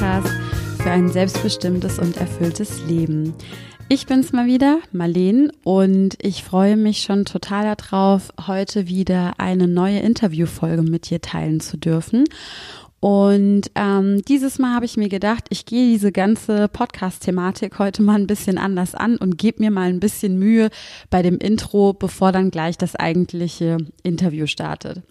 Podcast für ein selbstbestimmtes und erfülltes Leben. Ich bin's mal wieder, Marleen, und ich freue mich schon total darauf, heute wieder eine neue Interviewfolge mit dir teilen zu dürfen. Und ähm, dieses Mal habe ich mir gedacht, ich gehe diese ganze Podcast-Thematik heute mal ein bisschen anders an und gebe mir mal ein bisschen Mühe bei dem Intro, bevor dann gleich das eigentliche Interview startet.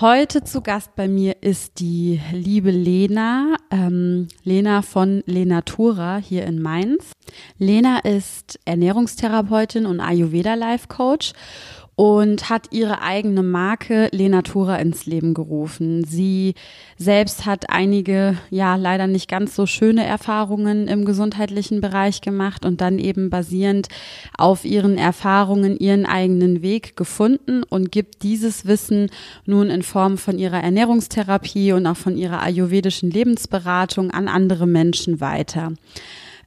Heute zu Gast bei mir ist die liebe Lena, ähm, Lena von Lenatura hier in Mainz. Lena ist Ernährungstherapeutin und Ayurveda Life Coach und hat ihre eigene Marke Lenatura ins Leben gerufen. Sie selbst hat einige, ja, leider nicht ganz so schöne Erfahrungen im gesundheitlichen Bereich gemacht und dann eben basierend auf ihren Erfahrungen ihren eigenen Weg gefunden und gibt dieses Wissen nun in Form von ihrer Ernährungstherapie und auch von ihrer ayurvedischen Lebensberatung an andere Menschen weiter.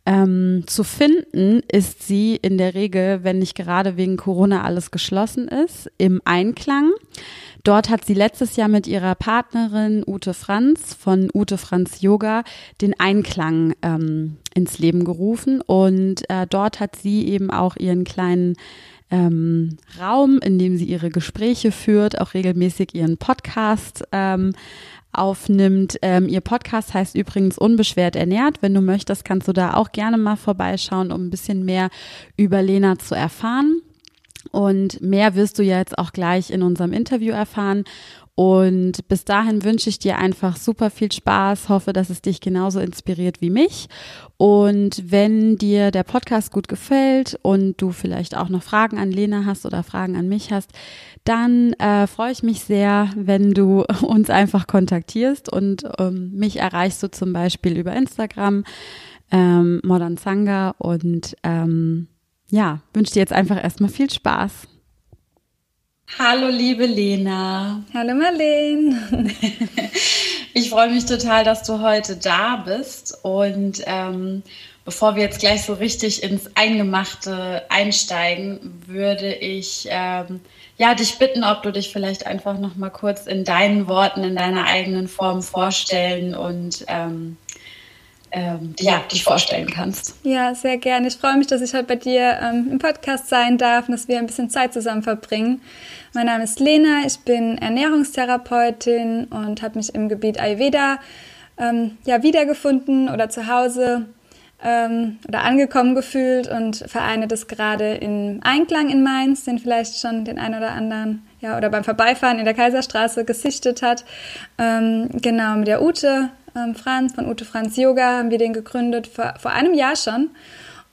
Ähm, zu finden ist sie in der Regel, wenn nicht gerade wegen Corona alles geschlossen ist, im Einklang. Dort hat sie letztes Jahr mit ihrer Partnerin Ute Franz von Ute Franz Yoga den Einklang ähm, ins Leben gerufen und äh, dort hat sie eben auch ihren kleinen ähm, Raum, in dem sie ihre Gespräche führt, auch regelmäßig ihren Podcast ähm, aufnimmt. Ähm, ihr Podcast heißt übrigens Unbeschwert ernährt. Wenn du möchtest, kannst du da auch gerne mal vorbeischauen, um ein bisschen mehr über Lena zu erfahren. Und mehr wirst du ja jetzt auch gleich in unserem Interview erfahren. Und bis dahin wünsche ich dir einfach super viel Spaß, hoffe, dass es dich genauso inspiriert wie mich. Und wenn dir der Podcast gut gefällt und du vielleicht auch noch Fragen an Lena hast oder Fragen an mich hast, dann äh, freue ich mich sehr, wenn du uns einfach kontaktierst und ähm, mich erreichst du zum Beispiel über Instagram, ähm, Modern Sanga und ähm, ja, wünsche dir jetzt einfach erstmal viel Spaß. Hallo liebe Lena. Hallo Marleen. ich freue mich total, dass du heute da bist und ähm, bevor wir jetzt gleich so richtig ins Eingemachte einsteigen, würde ich ähm, ja, dich bitten, ob du dich vielleicht einfach noch mal kurz in deinen Worten, in deiner eigenen Form vorstellen und ähm, ähm, ja, dich vorstellen kannst. Ja, sehr gerne. Ich freue mich, dass ich heute bei dir ähm, im Podcast sein darf und dass wir ein bisschen Zeit zusammen verbringen. Mein Name ist Lena, ich bin Ernährungstherapeutin und habe mich im Gebiet Ayurveda ähm, ja, wiedergefunden oder zu Hause ähm, oder angekommen gefühlt und vereine das gerade in Einklang in Mainz, den vielleicht schon den einen oder anderen ja, oder beim Vorbeifahren in der Kaiserstraße gesichtet hat. Ähm, genau, mit der Ute ähm, Franz von Ute Franz Yoga haben wir den gegründet vor, vor einem Jahr schon.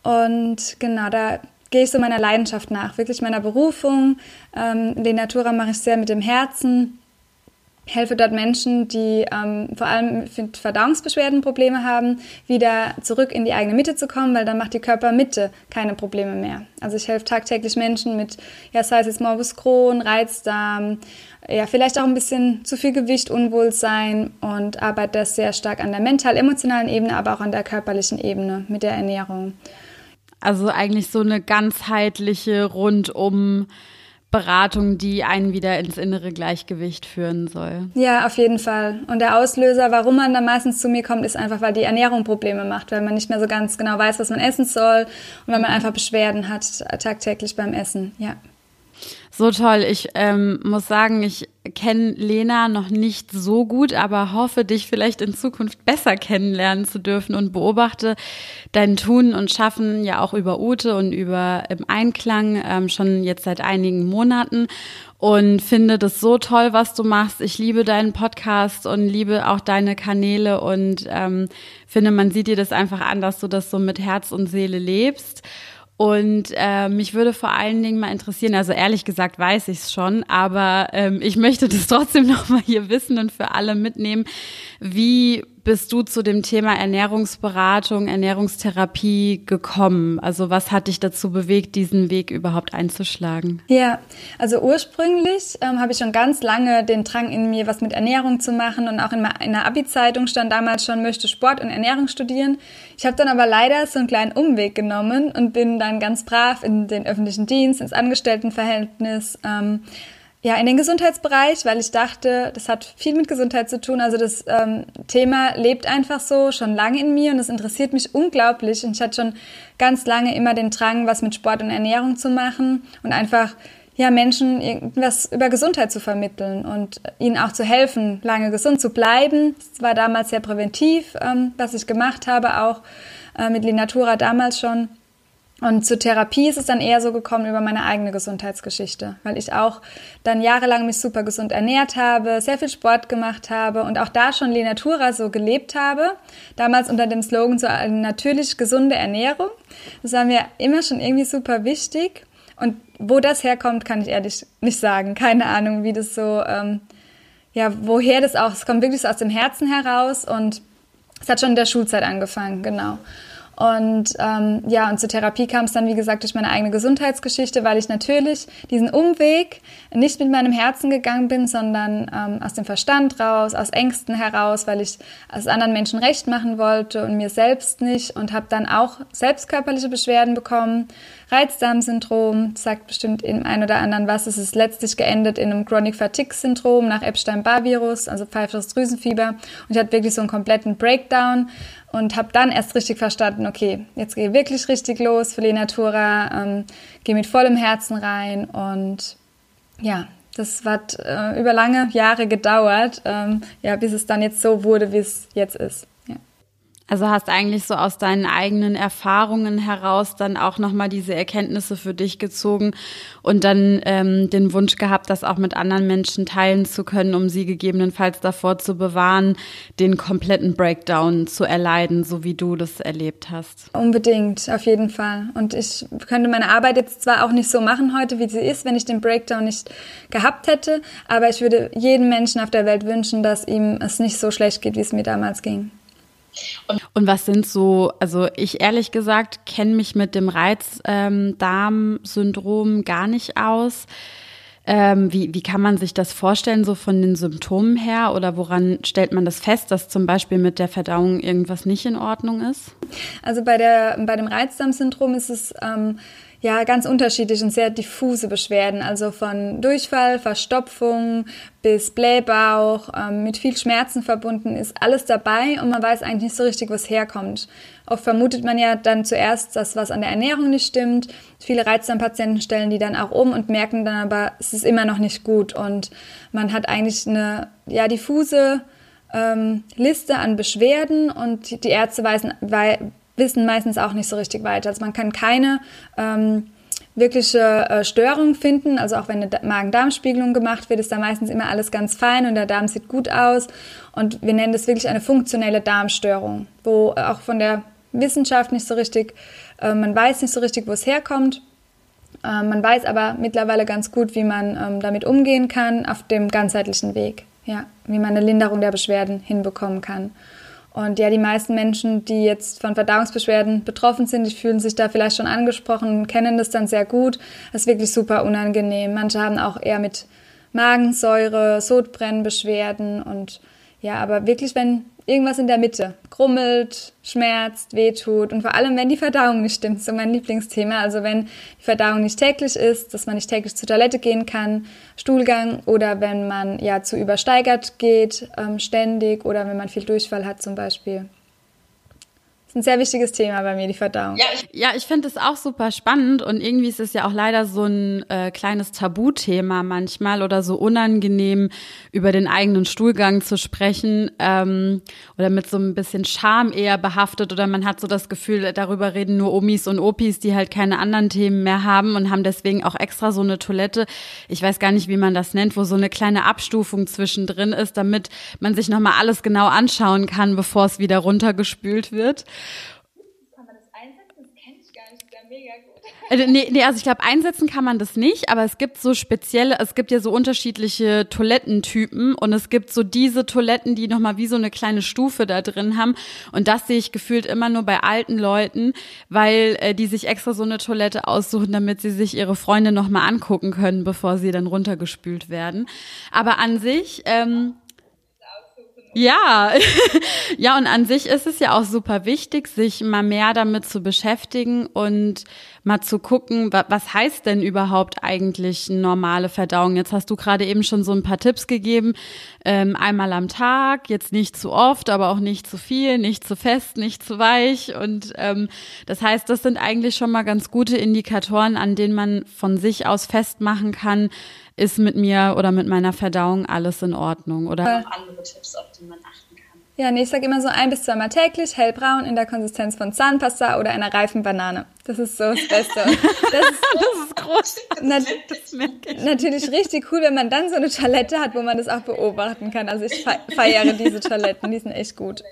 Und genau, da gehe ich so meiner Leidenschaft nach, wirklich meiner Berufung. Ähm, den Natura mache ich sehr mit dem Herzen helfe dort Menschen, die ähm, vor allem mit Verdauungsbeschwerden Probleme haben, wieder zurück in die eigene Mitte zu kommen, weil dann macht die Körpermitte keine Probleme mehr. Also ich helfe tagtäglich Menschen mit, ja, sei es jetzt Morbus Crohn, Reizdarm, ja, vielleicht auch ein bisschen zu viel Gewicht, Unwohlsein und arbeite das sehr stark an der mental-emotionalen Ebene, aber auch an der körperlichen Ebene mit der Ernährung. Also eigentlich so eine ganzheitliche rundum Beratung, die einen wieder ins innere Gleichgewicht führen soll. Ja, auf jeden Fall. Und der Auslöser, warum man dann meistens zu mir kommt, ist einfach, weil die Ernährung Probleme macht, weil man nicht mehr so ganz genau weiß, was man essen soll und weil man einfach Beschwerden hat tagtäglich beim Essen. Ja. So toll. Ich ähm, muss sagen, ich kenne Lena noch nicht so gut, aber hoffe, dich vielleicht in Zukunft besser kennenlernen zu dürfen und beobachte dein Tun und Schaffen ja auch über Ute und über im Einklang ähm, schon jetzt seit einigen Monaten und finde das so toll, was du machst. Ich liebe deinen Podcast und liebe auch deine Kanäle und ähm, finde, man sieht dir das einfach an, dass du das so mit Herz und Seele lebst. Und äh, mich würde vor allen Dingen mal interessieren, also ehrlich gesagt weiß ich es schon, aber ähm, ich möchte das trotzdem noch mal hier wissen und für alle mitnehmen. Wie bist du zu dem Thema Ernährungsberatung, Ernährungstherapie gekommen? Also was hat dich dazu bewegt, diesen Weg überhaupt einzuschlagen? Ja, also ursprünglich ähm, habe ich schon ganz lange den Drang in mir, was mit Ernährung zu machen und auch in, in der Abi-Zeitung stand damals schon, möchte Sport und Ernährung studieren. Ich habe dann aber leider so einen kleinen Umweg genommen und bin dann ganz brav in den öffentlichen Dienst, ins Angestelltenverhältnis. Ähm, ja, in den Gesundheitsbereich, weil ich dachte, das hat viel mit Gesundheit zu tun. Also das ähm, Thema lebt einfach so schon lange in mir und es interessiert mich unglaublich. Und ich hatte schon ganz lange immer den Drang, was mit Sport und Ernährung zu machen und einfach ja, Menschen irgendwas über Gesundheit zu vermitteln und ihnen auch zu helfen, lange gesund zu bleiben. Das war damals sehr präventiv, ähm, was ich gemacht habe, auch äh, mit Linatura damals schon. Und zur Therapie ist es dann eher so gekommen über meine eigene Gesundheitsgeschichte, weil ich auch dann jahrelang mich super gesund ernährt habe, sehr viel Sport gemacht habe und auch da schon Lenatura so gelebt habe. Damals unter dem Slogan so eine natürlich gesunde Ernährung. Das war mir immer schon irgendwie super wichtig. Und wo das herkommt, kann ich ehrlich nicht sagen. Keine Ahnung, wie das so, ähm, ja, woher das auch, es kommt wirklich so aus dem Herzen heraus und es hat schon in der Schulzeit angefangen, genau. Und ähm, ja, und zur Therapie kam es dann, wie gesagt, durch meine eigene Gesundheitsgeschichte, weil ich natürlich diesen Umweg nicht mit meinem Herzen gegangen bin, sondern ähm, aus dem Verstand raus, aus Ängsten heraus, weil ich es anderen Menschen recht machen wollte und mir selbst nicht und habe dann auch selbst körperliche Beschwerden bekommen. Reizdarmsyndrom, sagt bestimmt in ein oder anderen was. Es ist letztlich geendet in einem Chronic Fatigue Syndrom nach Epstein-Barr-Virus, also pfeifisches Drüsenfieber. Und ich hatte wirklich so einen kompletten Breakdown und habe dann erst richtig verstanden, okay, jetzt gehe wirklich richtig los für Lenatura, ähm, gehe mit vollem Herzen rein und ja, das hat äh, über lange Jahre gedauert, ähm, ja, bis es dann jetzt so wurde, wie es jetzt ist. Also hast eigentlich so aus deinen eigenen Erfahrungen heraus dann auch nochmal diese Erkenntnisse für dich gezogen und dann ähm, den Wunsch gehabt, das auch mit anderen Menschen teilen zu können, um sie gegebenenfalls davor zu bewahren, den kompletten Breakdown zu erleiden, so wie du das erlebt hast. Unbedingt, auf jeden Fall. Und ich könnte meine Arbeit jetzt zwar auch nicht so machen heute, wie sie ist, wenn ich den Breakdown nicht gehabt hätte, aber ich würde jedem Menschen auf der Welt wünschen, dass ihm es nicht so schlecht geht, wie es mir damals ging. Und, und, was sind so, also ich ehrlich gesagt kenne mich mit dem Reizdarmsyndrom gar nicht aus. Ähm, wie, wie kann man sich das vorstellen, so von den Symptomen her? Oder woran stellt man das fest, dass zum Beispiel mit der Verdauung irgendwas nicht in Ordnung ist? Also bei, der, bei dem Reizdarmsyndrom ist es ähm, ja ganz unterschiedlich und sehr diffuse Beschwerden, also von Durchfall, Verstopfung bis Blähbauch, ähm, mit viel Schmerzen verbunden ist alles dabei und man weiß eigentlich nicht so richtig, was herkommt. Oft vermutet man ja dann zuerst, dass was an der Ernährung nicht stimmt. Viele Reizdarmpatienten stellen die dann auch um und merken dann aber, es ist immer noch nicht gut und man hat eigentlich eine ja diffuse ähm, Liste an Beschwerden und die Ärzte weisen, wissen meistens auch nicht so richtig weiter. Also man kann keine ähm, wirkliche äh, Störung finden. Also auch wenn eine Magen-Darm-Spiegelung gemacht wird, ist da meistens immer alles ganz fein und der Darm sieht gut aus. Und wir nennen das wirklich eine funktionelle Darmstörung, wo auch von der Wissenschaft nicht so richtig, äh, man weiß nicht so richtig, wo es herkommt. Äh, man weiß aber mittlerweile ganz gut, wie man ähm, damit umgehen kann auf dem ganzheitlichen Weg. Ja, wie man eine Linderung der Beschwerden hinbekommen kann. Und ja, die meisten Menschen, die jetzt von Verdauungsbeschwerden betroffen sind, die fühlen sich da vielleicht schon angesprochen, kennen das dann sehr gut. Das ist wirklich super unangenehm. Manche haben auch eher mit Magensäure, Sodbrennbeschwerden und ja, aber wirklich, wenn irgendwas in der Mitte krummelt, schmerzt, wehtut und vor allem, wenn die Verdauung nicht stimmt, so mein Lieblingsthema. Also wenn die Verdauung nicht täglich ist, dass man nicht täglich zur Toilette gehen kann, Stuhlgang oder wenn man ja zu übersteigert geht, ähm, ständig oder wenn man viel Durchfall hat zum Beispiel ist ein sehr wichtiges Thema bei mir, die Verdauung. Ja, ich, ja, ich finde es auch super spannend und irgendwie ist es ja auch leider so ein äh, kleines Tabuthema manchmal oder so unangenehm, über den eigenen Stuhlgang zu sprechen ähm, oder mit so ein bisschen Scham eher behaftet oder man hat so das Gefühl, darüber reden nur Omis und Opis, die halt keine anderen Themen mehr haben und haben deswegen auch extra so eine Toilette, ich weiß gar nicht, wie man das nennt, wo so eine kleine Abstufung zwischendrin ist, damit man sich nochmal alles genau anschauen kann, bevor es wieder runtergespült wird. Kann man das einsetzen? Das kenne ich gar nicht. Das ist ja mega gut. Also, nee, nee, also ich glaube, einsetzen kann man das nicht, aber es gibt so spezielle, es gibt ja so unterschiedliche Toilettentypen und es gibt so diese Toiletten, die nochmal wie so eine kleine Stufe da drin haben. Und das sehe ich gefühlt immer nur bei alten Leuten, weil äh, die sich extra so eine Toilette aussuchen, damit sie sich ihre Freunde nochmal angucken können, bevor sie dann runtergespült werden. Aber an sich, ähm, Ja, ja, und an sich ist es ja auch super wichtig, sich mal mehr damit zu beschäftigen und mal zu gucken, was heißt denn überhaupt eigentlich normale Verdauung? Jetzt hast du gerade eben schon so ein paar Tipps gegeben. Ähm, einmal am Tag, jetzt nicht zu oft, aber auch nicht zu viel, nicht zu fest, nicht zu weich. Und ähm, das heißt, das sind eigentlich schon mal ganz gute Indikatoren, an denen man von sich aus festmachen kann, ist mit mir oder mit meiner Verdauung alles in Ordnung? Oder äh, andere Tipps, auf die man achten kann? Ja, nee, ich sage immer so ein bis zweimal täglich, hellbraun in der Konsistenz von Zahnpasta oder einer reifen Banane. Das ist so das Beste. Das ist, das ist groß. Nat das natürlich richtig cool, wenn man dann so eine Toilette hat, wo man das auch beobachten kann. Also ich feiere diese Toiletten, die sind echt gut.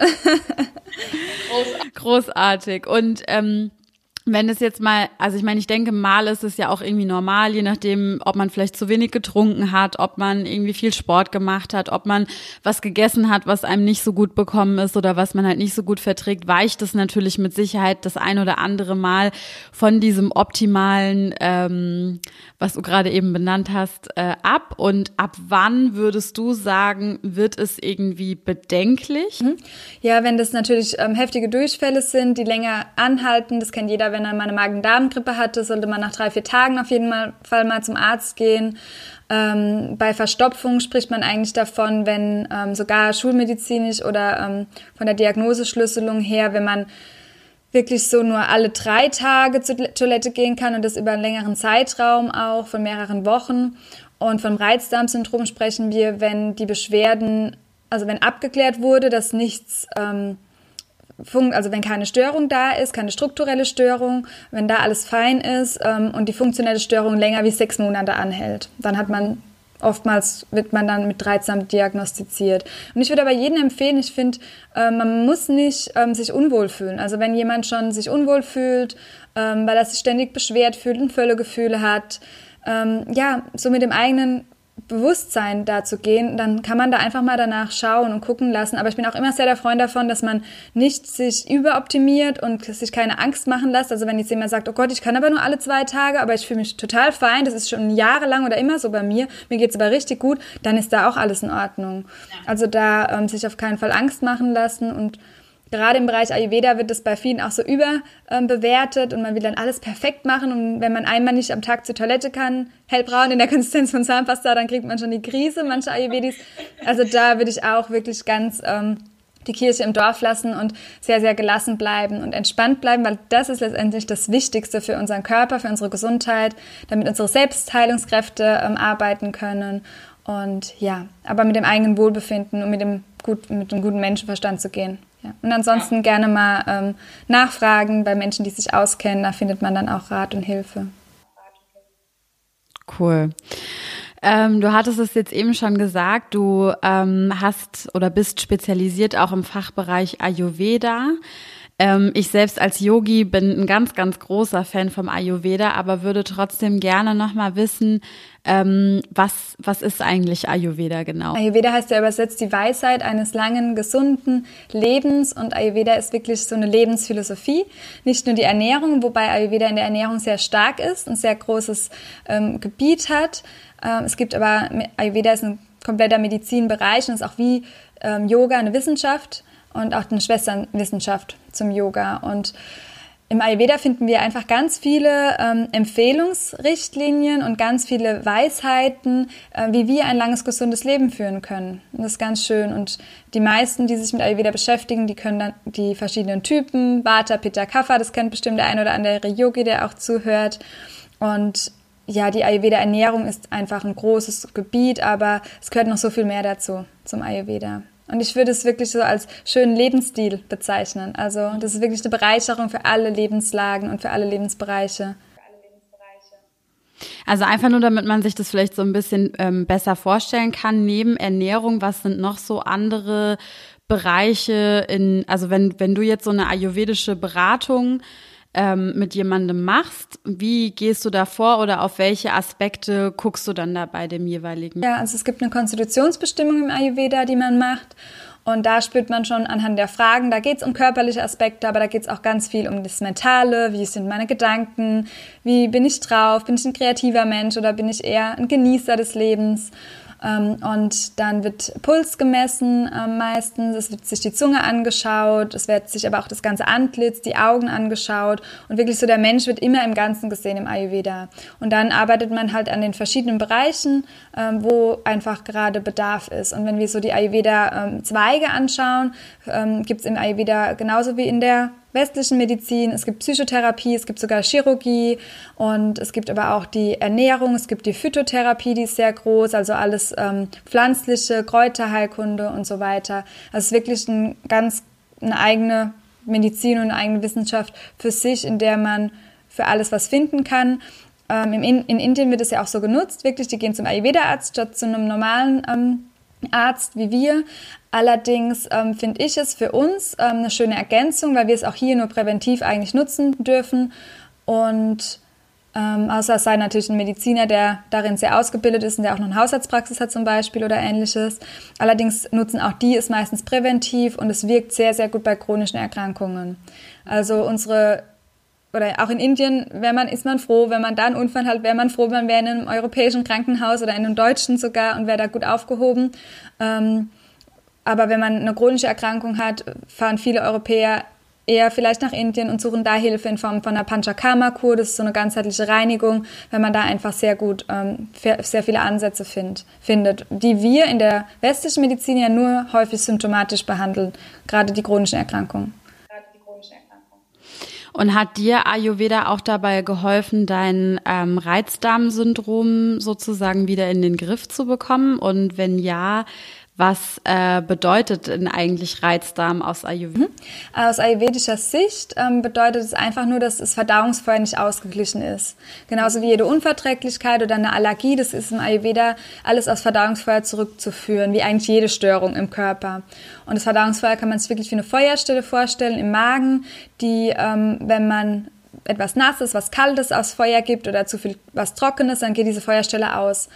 Großartig. Und ähm, wenn es jetzt mal, also ich meine, ich denke, mal ist es ja auch irgendwie normal, je nachdem, ob man vielleicht zu wenig getrunken hat, ob man irgendwie viel Sport gemacht hat, ob man was gegessen hat, was einem nicht so gut bekommen ist oder was man halt nicht so gut verträgt, weicht es natürlich mit Sicherheit das ein oder andere Mal von diesem optimalen, ähm, was du gerade eben benannt hast, äh, ab. Und ab wann würdest du sagen, wird es irgendwie bedenklich? Mhm. Ja, wenn das natürlich ähm, heftige Durchfälle sind, die länger anhalten, das kennt jeder wenn er mal eine Magen-Darm-Grippe hatte, sollte man nach drei, vier Tagen auf jeden Fall mal zum Arzt gehen. Ähm, bei Verstopfung spricht man eigentlich davon, wenn ähm, sogar schulmedizinisch oder ähm, von der Diagnoseschlüsselung her, wenn man wirklich so nur alle drei Tage zur Toilette gehen kann und das über einen längeren Zeitraum auch von mehreren Wochen. Und vom Reizdarmsyndrom sprechen wir, wenn die Beschwerden, also wenn abgeklärt wurde, dass nichts ähm, also wenn keine Störung da ist, keine strukturelle Störung, wenn da alles fein ist ähm, und die funktionelle Störung länger wie sechs Monate anhält, dann hat man oftmals wird man dann mit Reizdarm diagnostiziert. Und ich würde aber jedem empfehlen, ich finde, äh, man muss nicht ähm, sich unwohl fühlen. Also wenn jemand schon sich unwohl fühlt, ähm, weil er sich ständig beschwert fühlt und Völlegefühle hat, ähm, ja, so mit dem eigenen Bewusstsein da zu gehen, dann kann man da einfach mal danach schauen und gucken lassen. Aber ich bin auch immer sehr der Freund davon, dass man nicht sich überoptimiert und sich keine Angst machen lässt. Also wenn jetzt jemand sagt, oh Gott, ich kann aber nur alle zwei Tage, aber ich fühle mich total fein, das ist schon jahrelang oder immer so bei mir, mir geht's aber richtig gut, dann ist da auch alles in Ordnung. Also da ähm, sich auf keinen Fall Angst machen lassen und Gerade im Bereich Ayurveda wird das bei vielen auch so überbewertet und man will dann alles perfekt machen. Und wenn man einmal nicht am Tag zur Toilette kann, hellbraun in der Konsistenz von Zahnpasta, dann kriegt man schon die Krise, manche Ayurvedis. Also da würde ich auch wirklich ganz ähm, die Kirche im Dorf lassen und sehr, sehr gelassen bleiben und entspannt bleiben, weil das ist letztendlich das Wichtigste für unseren Körper, für unsere Gesundheit, damit unsere Selbstheilungskräfte ähm, arbeiten können. Und ja, aber mit dem eigenen Wohlbefinden und mit dem, gut, mit dem guten Menschenverstand zu gehen. Ja. Und ansonsten ja. gerne mal ähm, nachfragen bei Menschen, die sich auskennen. Da findet man dann auch Rat und Hilfe. Cool. Ähm, du hattest es jetzt eben schon gesagt, du ähm, hast oder bist spezialisiert auch im Fachbereich Ayurveda. Ähm, ich selbst als Yogi bin ein ganz, ganz großer Fan vom Ayurveda, aber würde trotzdem gerne nochmal wissen, ähm, was, was ist eigentlich Ayurveda genau? Ayurveda heißt ja übersetzt die Weisheit eines langen, gesunden Lebens und Ayurveda ist wirklich so eine Lebensphilosophie. Nicht nur die Ernährung, wobei Ayurveda in der Ernährung sehr stark ist, ein sehr großes ähm, Gebiet hat. Ähm, es gibt aber, Ayurveda ist ein kompletter Medizinbereich und ist auch wie ähm, Yoga eine Wissenschaft und auch eine Schwesternwissenschaft zum Yoga. Und im Ayurveda finden wir einfach ganz viele ähm, Empfehlungsrichtlinien und ganz viele Weisheiten, äh, wie wir ein langes, gesundes Leben führen können. Und das ist ganz schön. Und die meisten, die sich mit Ayurveda beschäftigen, die können dann die verschiedenen Typen, Vata, Pitta, Kapha, das kennt bestimmt der ein oder andere Yogi, der auch zuhört. Und ja, die Ayurveda-Ernährung ist einfach ein großes Gebiet, aber es gehört noch so viel mehr dazu, zum Ayurveda. Und ich würde es wirklich so als schönen Lebensstil bezeichnen. Also das ist wirklich eine Bereicherung für alle Lebenslagen und für alle Lebensbereiche. Also einfach nur, damit man sich das vielleicht so ein bisschen ähm, besser vorstellen kann. Neben Ernährung, was sind noch so andere Bereiche in, also wenn, wenn du jetzt so eine ayurvedische Beratung ähm, mit jemandem machst. Wie gehst du da vor oder auf welche Aspekte guckst du dann da bei dem jeweiligen? Ja, also es gibt eine Konstitutionsbestimmung im Ayurveda, die man macht. Und da spürt man schon anhand der Fragen, da geht es um körperliche Aspekte, aber da geht es auch ganz viel um das Mentale, wie sind meine Gedanken, wie bin ich drauf, bin ich ein kreativer Mensch oder bin ich eher ein Genießer des Lebens. Ähm, und dann wird Puls gemessen ähm, meistens, es wird sich die Zunge angeschaut, es wird sich aber auch das ganze Antlitz, die Augen angeschaut und wirklich so der Mensch wird immer im Ganzen gesehen im Ayurveda. Und dann arbeitet man halt an den verschiedenen Bereichen, ähm, wo einfach gerade Bedarf ist. Und wenn wir so die Ayurveda-Zweige anschauen, gibt es im Ayurveda genauso wie in der westlichen Medizin, es gibt Psychotherapie, es gibt sogar Chirurgie und es gibt aber auch die Ernährung, es gibt die Phytotherapie, die ist sehr groß, also alles ähm, pflanzliche, Kräuterheilkunde und so weiter. Also es ist wirklich ein, ganz eine eigene Medizin und eine eigene Wissenschaft für sich, in der man für alles was finden kann. Ähm, in, in, Indien wird es ja auch so genutzt, wirklich, die gehen zum Ayurveda-Arzt statt zu einem normalen ähm, Arzt wie wir. Allerdings ähm, finde ich es für uns ähm, eine schöne Ergänzung, weil wir es auch hier nur präventiv eigentlich nutzen dürfen. Und ähm, außer es sei natürlich ein Mediziner, der darin sehr ausgebildet ist und der auch noch eine Hausarztpraxis hat zum Beispiel oder ähnliches. Allerdings nutzen auch die es meistens präventiv und es wirkt sehr, sehr gut bei chronischen Erkrankungen. Also unsere oder auch in Indien wäre man, ist man froh, wenn man da einen Unfall hat, wäre man froh, man wäre in einem europäischen Krankenhaus oder in einem deutschen sogar und wäre da gut aufgehoben. Ähm, aber wenn man eine chronische Erkrankung hat, fahren viele Europäer eher vielleicht nach Indien und suchen da Hilfe in Form von einer Panchakarma-Kur. Das ist so eine ganzheitliche Reinigung, wenn man da einfach sehr gut, ähm, sehr viele Ansätze find, findet, die wir in der westlichen Medizin ja nur häufig symptomatisch behandeln, gerade die chronischen Erkrankungen. Und hat dir Ayurveda auch dabei geholfen, dein ähm, Reizdarmsyndrom sozusagen wieder in den Griff zu bekommen? Und wenn ja, was äh, bedeutet denn eigentlich Reizdarm aus Ayurveda? Mhm. Aus ayurvedischer Sicht ähm, bedeutet es einfach nur, dass das Verdauungsfeuer nicht ausgeglichen ist. Genauso wie jede Unverträglichkeit oder eine Allergie, das ist im Ayurveda alles aus Verdauungsfeuer zurückzuführen, wie eigentlich jede Störung im Körper. Und das Verdauungsfeuer kann man sich wirklich wie eine Feuerstelle vorstellen im Magen, die, ähm, wenn man etwas Nasses, was Kaltes aufs Feuer gibt oder zu viel was Trockenes, dann geht diese Feuerstelle aus.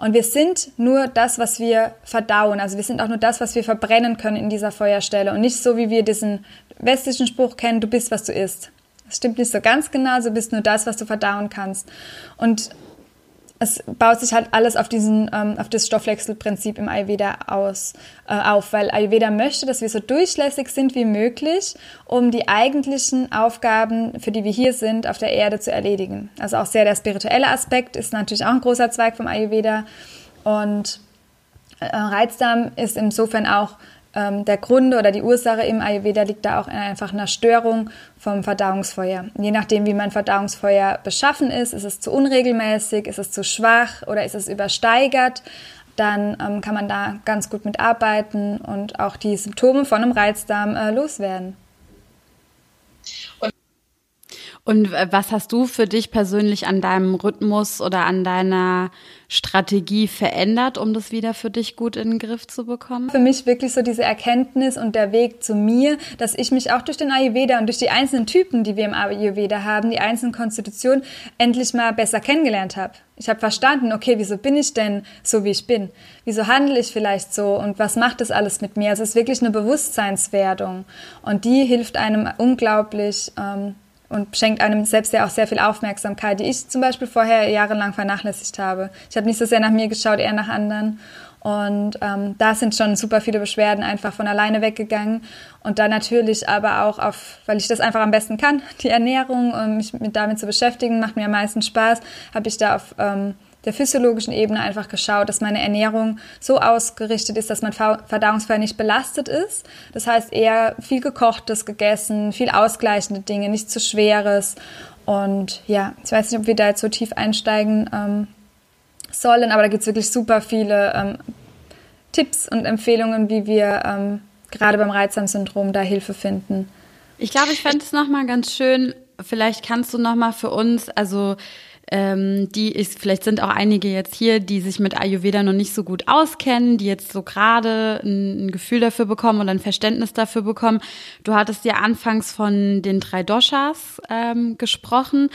Und wir sind nur das, was wir verdauen. Also wir sind auch nur das, was wir verbrennen können in dieser Feuerstelle. Und nicht so, wie wir diesen westlichen Spruch kennen, du bist, was du isst. Das stimmt nicht so ganz genau, du bist nur das, was du verdauen kannst. Und es baut sich halt alles auf diesen, ähm, auf das Stoffwechselprinzip im Ayurveda aus, äh, auf, weil Ayurveda möchte, dass wir so durchlässig sind wie möglich, um die eigentlichen Aufgaben, für die wir hier sind, auf der Erde zu erledigen. Also auch sehr der spirituelle Aspekt ist natürlich auch ein großer Zweig vom Ayurveda und äh, Reizdarm ist insofern auch ähm, der Grund oder die Ursache im Ayurveda liegt da auch in einfach einer Störung vom Verdauungsfeuer. Je nachdem, wie mein Verdauungsfeuer beschaffen ist, ist es zu unregelmäßig, ist es zu schwach oder ist es übersteigert, dann ähm, kann man da ganz gut mit arbeiten und auch die Symptome von einem Reizdarm äh, loswerden. Und äh, was hast du für dich persönlich an deinem Rhythmus oder an deiner Strategie verändert, um das wieder für dich gut in den Griff zu bekommen? Für mich wirklich so diese Erkenntnis und der Weg zu mir, dass ich mich auch durch den Ayurveda und durch die einzelnen Typen, die wir im Ayurveda haben, die einzelnen Konstitutionen, endlich mal besser kennengelernt habe. Ich habe verstanden, okay, wieso bin ich denn so, wie ich bin? Wieso handle ich vielleicht so und was macht das alles mit mir? Also es ist wirklich eine Bewusstseinswerdung und die hilft einem unglaublich, ähm, und schenkt einem selbst ja auch sehr viel Aufmerksamkeit, die ich zum Beispiel vorher jahrelang vernachlässigt habe. Ich habe nicht so sehr nach mir geschaut, eher nach anderen. Und ähm, da sind schon super viele Beschwerden einfach von alleine weggegangen. Und dann natürlich aber auch auf, weil ich das einfach am besten kann, die Ernährung und mich mit damit zu beschäftigen, macht mir am meisten Spaß, habe ich da auf ähm, der physiologischen Ebene einfach geschaut, dass meine Ernährung so ausgerichtet ist, dass mein Verdauungsfeuer nicht belastet ist. Das heißt eher viel gekochtes gegessen, viel ausgleichende Dinge, nichts zu schweres. Und ja, ich weiß nicht, ob wir da jetzt so tief einsteigen ähm, sollen, aber da gibt es wirklich super viele ähm, Tipps und Empfehlungen, wie wir ähm, gerade beim Reizdarmsyndrom da Hilfe finden. Ich glaube, ich fände es nochmal ganz schön, vielleicht kannst du nochmal für uns, also ähm, die ist, vielleicht sind auch einige jetzt hier, die sich mit Ayurveda noch nicht so gut auskennen, die jetzt so gerade ein, ein Gefühl dafür bekommen oder ein Verständnis dafür bekommen. Du hattest ja anfangs von den drei Doshas ähm, gesprochen.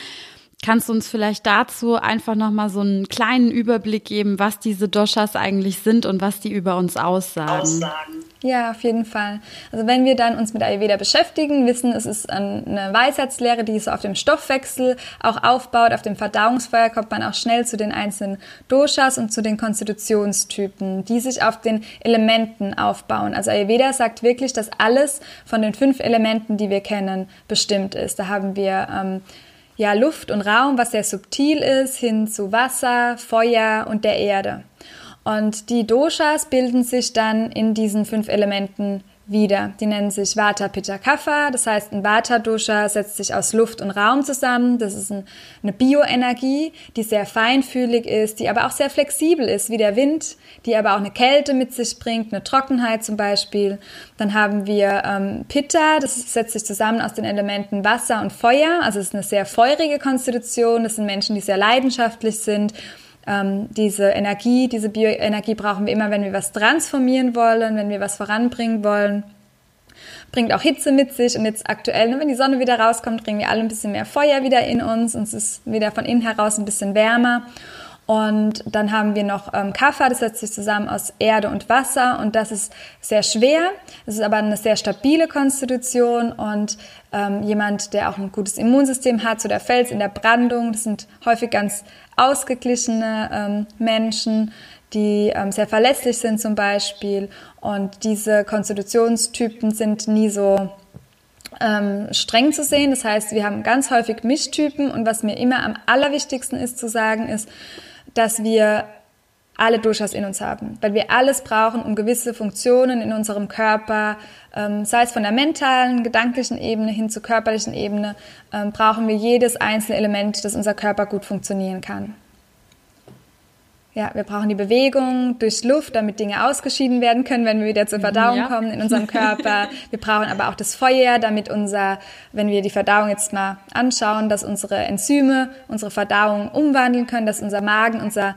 Kannst du uns vielleicht dazu einfach nochmal so einen kleinen Überblick geben, was diese Doshas eigentlich sind und was die über uns aussagen? aussagen. Ja, auf jeden Fall. Also wenn wir dann uns mit Ayurveda beschäftigen, wissen, es ist eine Weisheitslehre, die so auf dem Stoffwechsel auch aufbaut, auf dem Verdauungsfeuer kommt man auch schnell zu den einzelnen Doshas und zu den Konstitutionstypen, die sich auf den Elementen aufbauen. Also Ayurveda sagt wirklich, dass alles von den fünf Elementen, die wir kennen, bestimmt ist. Da haben wir ähm, ja Luft und Raum, was sehr subtil ist, hin zu Wasser, Feuer und der Erde. Und die Doshas bilden sich dann in diesen fünf Elementen wieder. Die nennen sich Vata, Pitta, Kapha. Das heißt, ein Vata-Dosha setzt sich aus Luft und Raum zusammen. Das ist ein, eine Bioenergie, die sehr feinfühlig ist, die aber auch sehr flexibel ist, wie der Wind, die aber auch eine Kälte mit sich bringt, eine Trockenheit zum Beispiel. Dann haben wir ähm, Pitta, das setzt sich zusammen aus den Elementen Wasser und Feuer. Also es ist eine sehr feurige Konstitution. Das sind Menschen, die sehr leidenschaftlich sind ähm, diese Energie, diese Bioenergie brauchen wir immer, wenn wir was transformieren wollen, wenn wir was voranbringen wollen. Bringt auch Hitze mit sich und jetzt aktuell, ne, wenn die Sonne wieder rauskommt, bringen wir alle ein bisschen mehr Feuer wieder in uns und es ist wieder von innen heraus ein bisschen wärmer. Und dann haben wir noch ähm, Kaffer, das setzt sich zusammen aus Erde und Wasser und das ist sehr schwer. Es ist aber eine sehr stabile Konstitution und ähm, jemand, der auch ein gutes Immunsystem hat, so der Fels in der Brandung, das sind häufig ganz ausgeglichene ähm, Menschen, die ähm, sehr verlässlich sind zum Beispiel. Und diese Konstitutionstypen sind nie so ähm, streng zu sehen. Das heißt, wir haben ganz häufig Mischtypen und was mir immer am allerwichtigsten ist zu sagen, ist, dass wir alle Doshas in uns haben, weil wir alles brauchen, um gewisse Funktionen in unserem Körper, sei es von der mentalen, gedanklichen Ebene hin zur körperlichen Ebene, ähm, brauchen wir jedes einzelne Element, dass unser Körper gut funktionieren kann. Ja, wir brauchen die Bewegung durch Luft, damit Dinge ausgeschieden werden können, wenn wir wieder zur Verdauung ja. kommen in unserem Körper. Wir brauchen aber auch das Feuer, damit unser, wenn wir die Verdauung jetzt mal anschauen, dass unsere Enzyme unsere Verdauung umwandeln können, dass unser Magen unser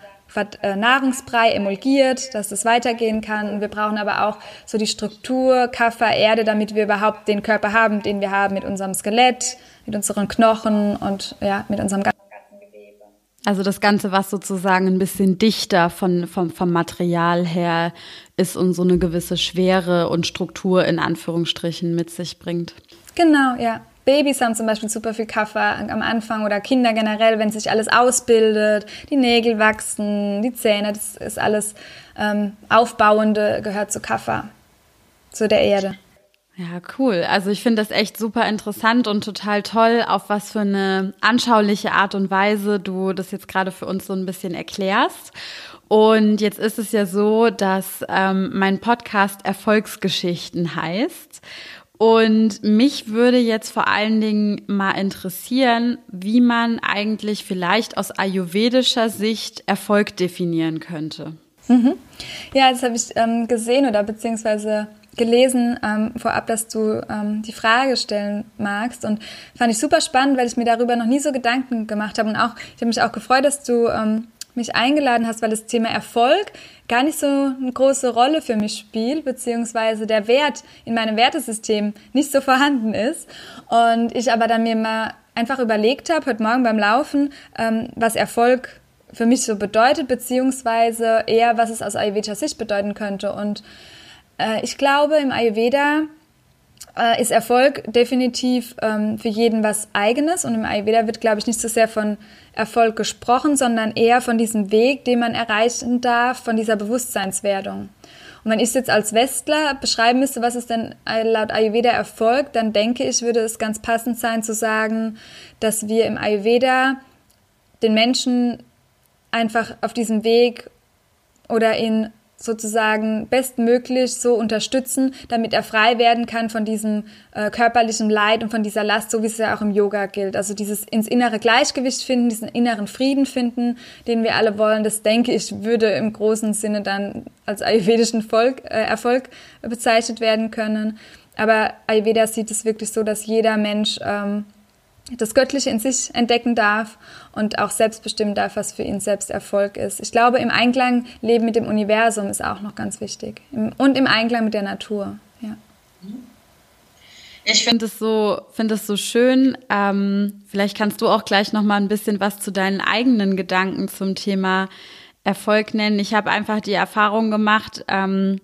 Nahrungsbrei emulgiert, dass es weitergehen kann. Und wir brauchen aber auch so die Struktur, Kaffer, Erde, damit wir überhaupt den Körper haben, den wir haben mit unserem Skelett, mit unseren Knochen und ja, mit unserem ganzen also das Ganze, was sozusagen ein bisschen dichter von, vom, vom Material her ist und so eine gewisse Schwere und Struktur in Anführungsstrichen mit sich bringt. Genau, ja. Babys haben zum Beispiel super viel Kaffee am Anfang oder Kinder generell, wenn sich alles ausbildet, die Nägel wachsen, die Zähne, das ist alles ähm, Aufbauende, gehört zu Kaffee, zu der Erde. Ja, cool. Also ich finde das echt super interessant und total toll, auf was für eine anschauliche Art und Weise du das jetzt gerade für uns so ein bisschen erklärst. Und jetzt ist es ja so, dass ähm, mein Podcast Erfolgsgeschichten heißt. Und mich würde jetzt vor allen Dingen mal interessieren, wie man eigentlich vielleicht aus ayurvedischer Sicht Erfolg definieren könnte. Mhm. Ja, das habe ich ähm, gesehen oder beziehungsweise gelesen ähm, vorab, dass du ähm, die Frage stellen magst und fand ich super spannend, weil ich mir darüber noch nie so Gedanken gemacht habe und auch ich habe mich auch gefreut, dass du ähm, mich eingeladen hast, weil das Thema Erfolg gar nicht so eine große Rolle für mich spielt, beziehungsweise der Wert in meinem Wertesystem nicht so vorhanden ist. Und ich aber dann mir mal einfach überlegt habe, heute Morgen beim Laufen, ähm, was Erfolg für mich so bedeutet, beziehungsweise eher, was es aus ayurvedischer Sicht bedeuten könnte. Und äh, ich glaube, im Ayurveda äh, ist Erfolg definitiv ähm, für jeden was Eigenes und im Ayurveda wird, glaube ich, nicht so sehr von Erfolg gesprochen, sondern eher von diesem Weg, den man erreichen darf, von dieser Bewusstseinswerdung. Und wenn ich es jetzt als Westler beschreiben müsste, was ist denn laut Ayurveda Erfolg, dann denke ich, würde es ganz passend sein zu sagen, dass wir im Ayurveda den Menschen einfach auf diesem Weg oder in sozusagen bestmöglich so unterstützen, damit er frei werden kann von diesem äh, körperlichen Leid und von dieser Last, so wie es ja auch im Yoga gilt. Also dieses ins innere Gleichgewicht finden, diesen inneren Frieden finden, den wir alle wollen, das denke ich, würde im großen Sinne dann als ayurvedischen Volk, äh, Erfolg bezeichnet werden können. Aber Ayurveda sieht es wirklich so, dass jeder Mensch ähm, das Göttliche in sich entdecken darf und auch selbst bestimmen darf, was für ihn selbst Erfolg ist. Ich glaube, im Einklang leben mit dem Universum ist auch noch ganz wichtig. Und im Einklang mit der Natur. Ja. Ich finde es so, finde es so schön. Ähm, vielleicht kannst du auch gleich noch mal ein bisschen was zu deinen eigenen Gedanken zum Thema Erfolg nennen. Ich habe einfach die Erfahrung gemacht, ähm,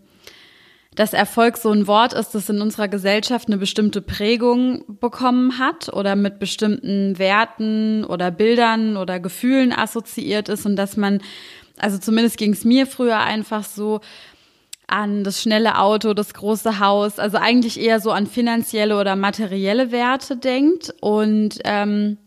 dass Erfolg so ein Wort ist, das in unserer Gesellschaft eine bestimmte Prägung bekommen hat oder mit bestimmten Werten oder Bildern oder Gefühlen assoziiert ist und dass man, also zumindest ging es mir früher einfach so, an das schnelle Auto, das große Haus, also eigentlich eher so an finanzielle oder materielle Werte denkt. Und ähm,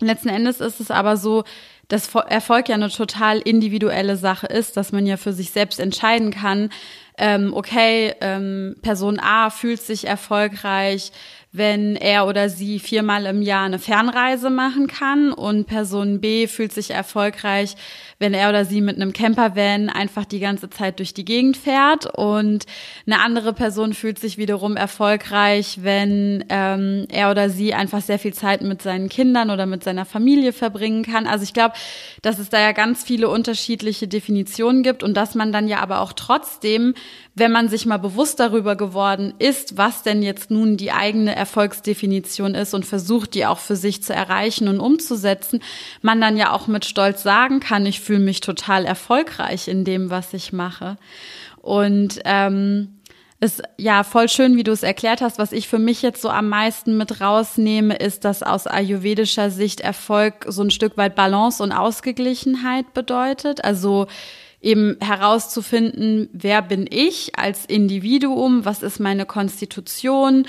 letzten Endes ist es aber so, dass Erfolg ja eine total individuelle Sache ist, dass man ja für sich selbst entscheiden kann, ähm, okay, ähm, Person A fühlt sich erfolgreich, wenn er oder sie viermal im Jahr eine Fernreise machen kann und Person B fühlt sich erfolgreich, wenn er oder sie mit einem Campervan einfach die ganze Zeit durch die Gegend fährt und eine andere Person fühlt sich wiederum erfolgreich, wenn ähm, er oder sie einfach sehr viel Zeit mit seinen Kindern oder mit seiner Familie verbringen kann. Also ich glaube, dass es da ja ganz viele unterschiedliche Definitionen gibt und dass man dann ja aber auch trotzdem, wenn man sich mal bewusst darüber geworden ist, was denn jetzt nun die eigene Erfolgsdefinition ist und versucht, die auch für sich zu erreichen und umzusetzen, man dann ja auch mit Stolz sagen kann, ich fühle mich total erfolgreich in dem, was ich mache. Und ähm, ist ja voll schön, wie du es erklärt hast. Was ich für mich jetzt so am meisten mit rausnehme, ist, dass aus ayurvedischer Sicht Erfolg so ein Stück weit Balance und Ausgeglichenheit bedeutet. Also eben herauszufinden, wer bin ich als Individuum, was ist meine Konstitution,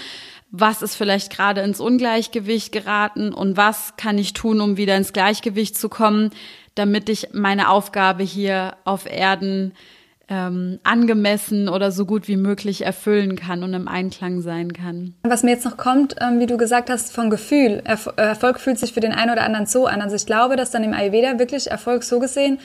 was ist vielleicht gerade ins Ungleichgewicht geraten und was kann ich tun, um wieder ins Gleichgewicht zu kommen, damit ich meine Aufgabe hier auf Erden ähm, angemessen oder so gut wie möglich erfüllen kann und im Einklang sein kann. Was mir jetzt noch kommt, ähm, wie du gesagt hast, von Gefühl. Erf Erfolg fühlt sich für den einen oder anderen so an. Also ich glaube, dass dann im Ayurveda wirklich Erfolg so gesehen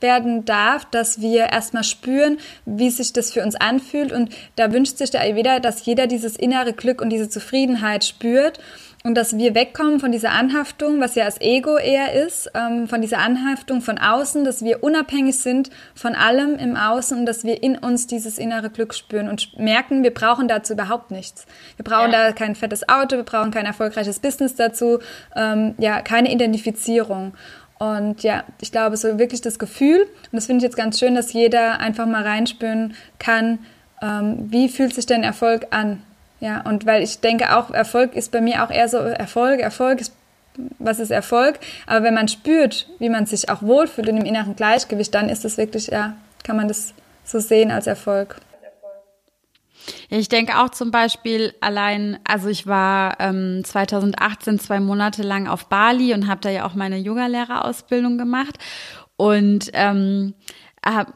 werden darf, dass wir erstmal spüren, wie sich das für uns anfühlt. Und da wünscht sich der Ayurveda, dass jeder dieses innere Glück und diese Zufriedenheit spürt und dass wir wegkommen von dieser Anhaftung, was ja das Ego eher ist, ähm, von dieser Anhaftung von außen, dass wir unabhängig sind von allem im Außen und dass wir in uns dieses innere Glück spüren und merken, wir brauchen dazu überhaupt nichts. Wir brauchen ja. da kein fettes Auto, wir brauchen kein erfolgreiches Business dazu, ähm, ja, keine Identifizierung. Und ja, ich glaube, so wirklich das Gefühl, und das finde ich jetzt ganz schön, dass jeder einfach mal reinspüren kann, ähm, wie fühlt sich denn Erfolg an? Ja, und weil ich denke auch, Erfolg ist bei mir auch eher so, Erfolg, Erfolg ist, was ist Erfolg? Aber wenn man spürt, wie man sich auch wohlfühlt in dem inneren Gleichgewicht, dann ist es wirklich, ja, kann man das so sehen als Erfolg. Ich denke auch zum Beispiel allein, also ich war ähm, 2018 zwei Monate lang auf Bali und habe da ja auch meine Yogalehrerausbildung gemacht und ähm,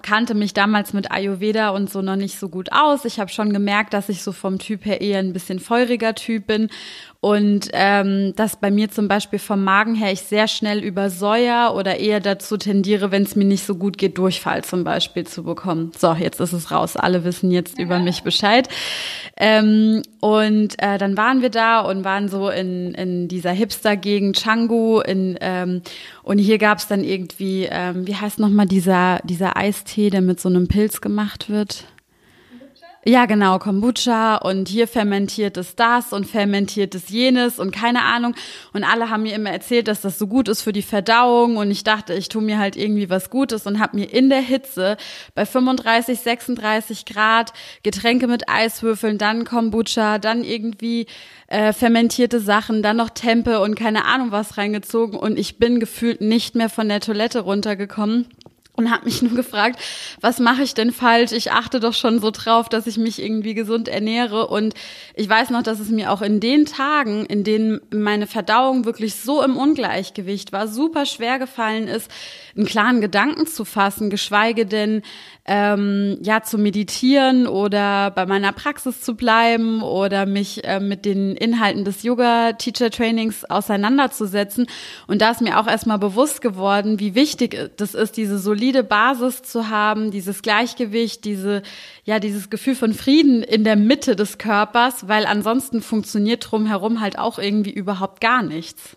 kannte mich damals mit Ayurveda und so noch nicht so gut aus. Ich habe schon gemerkt, dass ich so vom Typ her eher ein bisschen feuriger Typ bin und ähm, dass bei mir zum Beispiel vom Magen her ich sehr schnell übersäuer oder eher dazu tendiere, wenn es mir nicht so gut geht, Durchfall zum Beispiel zu bekommen. So, jetzt ist es raus. Alle wissen jetzt über mich Bescheid. Ähm, und äh, dann waren wir da und waren so in, in dieser Hipster-Gegend Changu in, ähm, und hier gab es dann irgendwie, ähm, wie heißt nochmal dieser, dieser Eistee, der mit so einem Pilz gemacht wird? Ja, genau, Kombucha und hier fermentiert es das und fermentiert es jenes und keine Ahnung. Und alle haben mir immer erzählt, dass das so gut ist für die Verdauung. Und ich dachte, ich tue mir halt irgendwie was Gutes und habe mir in der Hitze bei 35, 36 Grad Getränke mit Eiswürfeln, dann Kombucha, dann irgendwie äh, fermentierte Sachen, dann noch Tempe und keine Ahnung was reingezogen. Und ich bin gefühlt nicht mehr von der Toilette runtergekommen und habe mich nur gefragt, was mache ich denn falsch? Ich achte doch schon so drauf, dass ich mich irgendwie gesund ernähre und ich weiß noch, dass es mir auch in den Tagen, in denen meine Verdauung wirklich so im Ungleichgewicht war, super schwer gefallen ist, einen klaren Gedanken zu fassen, geschweige denn ähm, ja zu meditieren oder bei meiner Praxis zu bleiben oder mich äh, mit den Inhalten des Yoga Teacher Trainings auseinanderzusetzen. Und da ist mir auch erstmal bewusst geworden, wie wichtig das ist, diese solide Basis zu haben, dieses Gleichgewicht, diese ja dieses Gefühl von Frieden in der Mitte des Körpers, weil ansonsten funktioniert drumherum halt auch irgendwie überhaupt gar nichts.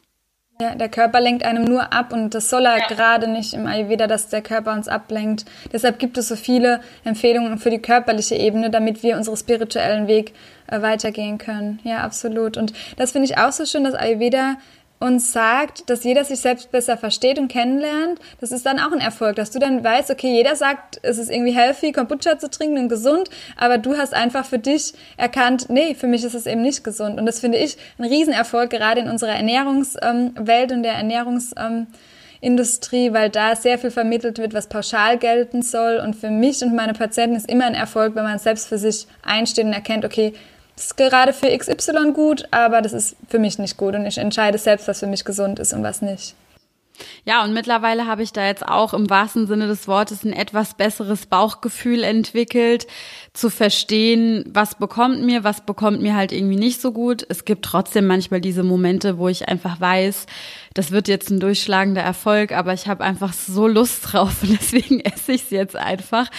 Ja, der Körper lenkt einem nur ab und das soll er ja. gerade nicht im Ayurveda, dass der Körper uns ablenkt. Deshalb gibt es so viele Empfehlungen für die körperliche Ebene, damit wir unseren spirituellen Weg äh, weitergehen können. Ja, absolut. Und das finde ich auch so schön, dass Ayurveda uns sagt, dass jeder sich selbst besser versteht und kennenlernt, das ist dann auch ein Erfolg, dass du dann weißt, okay, jeder sagt, es ist irgendwie healthy, Kombucha zu trinken und gesund, aber du hast einfach für dich erkannt, nee, für mich ist es eben nicht gesund. Und das finde ich ein Riesenerfolg, gerade in unserer Ernährungswelt und der Ernährungsindustrie, weil da sehr viel vermittelt wird, was pauschal gelten soll. Und für mich und meine Patienten ist immer ein Erfolg, wenn man selbst für sich einsteht und erkennt, okay, ist gerade für XY gut, aber das ist für mich nicht gut und ich entscheide selbst, was für mich gesund ist und was nicht. Ja, und mittlerweile habe ich da jetzt auch im wahrsten Sinne des Wortes ein etwas besseres Bauchgefühl entwickelt, zu verstehen, was bekommt mir, was bekommt mir halt irgendwie nicht so gut. Es gibt trotzdem manchmal diese Momente, wo ich einfach weiß, das wird jetzt ein durchschlagender Erfolg, aber ich habe einfach so Lust drauf und deswegen esse ich es jetzt einfach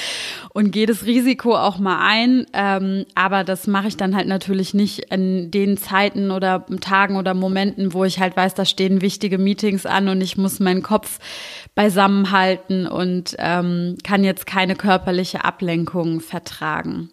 und gehe das Risiko auch mal ein. Ähm, aber das mache ich dann halt natürlich nicht in den Zeiten oder Tagen oder Momenten, wo ich halt weiß, da stehen wichtige Meetings an und ich muss meinen Kopf beisammenhalten und ähm, kann jetzt keine körperliche Ablenkung vertragen.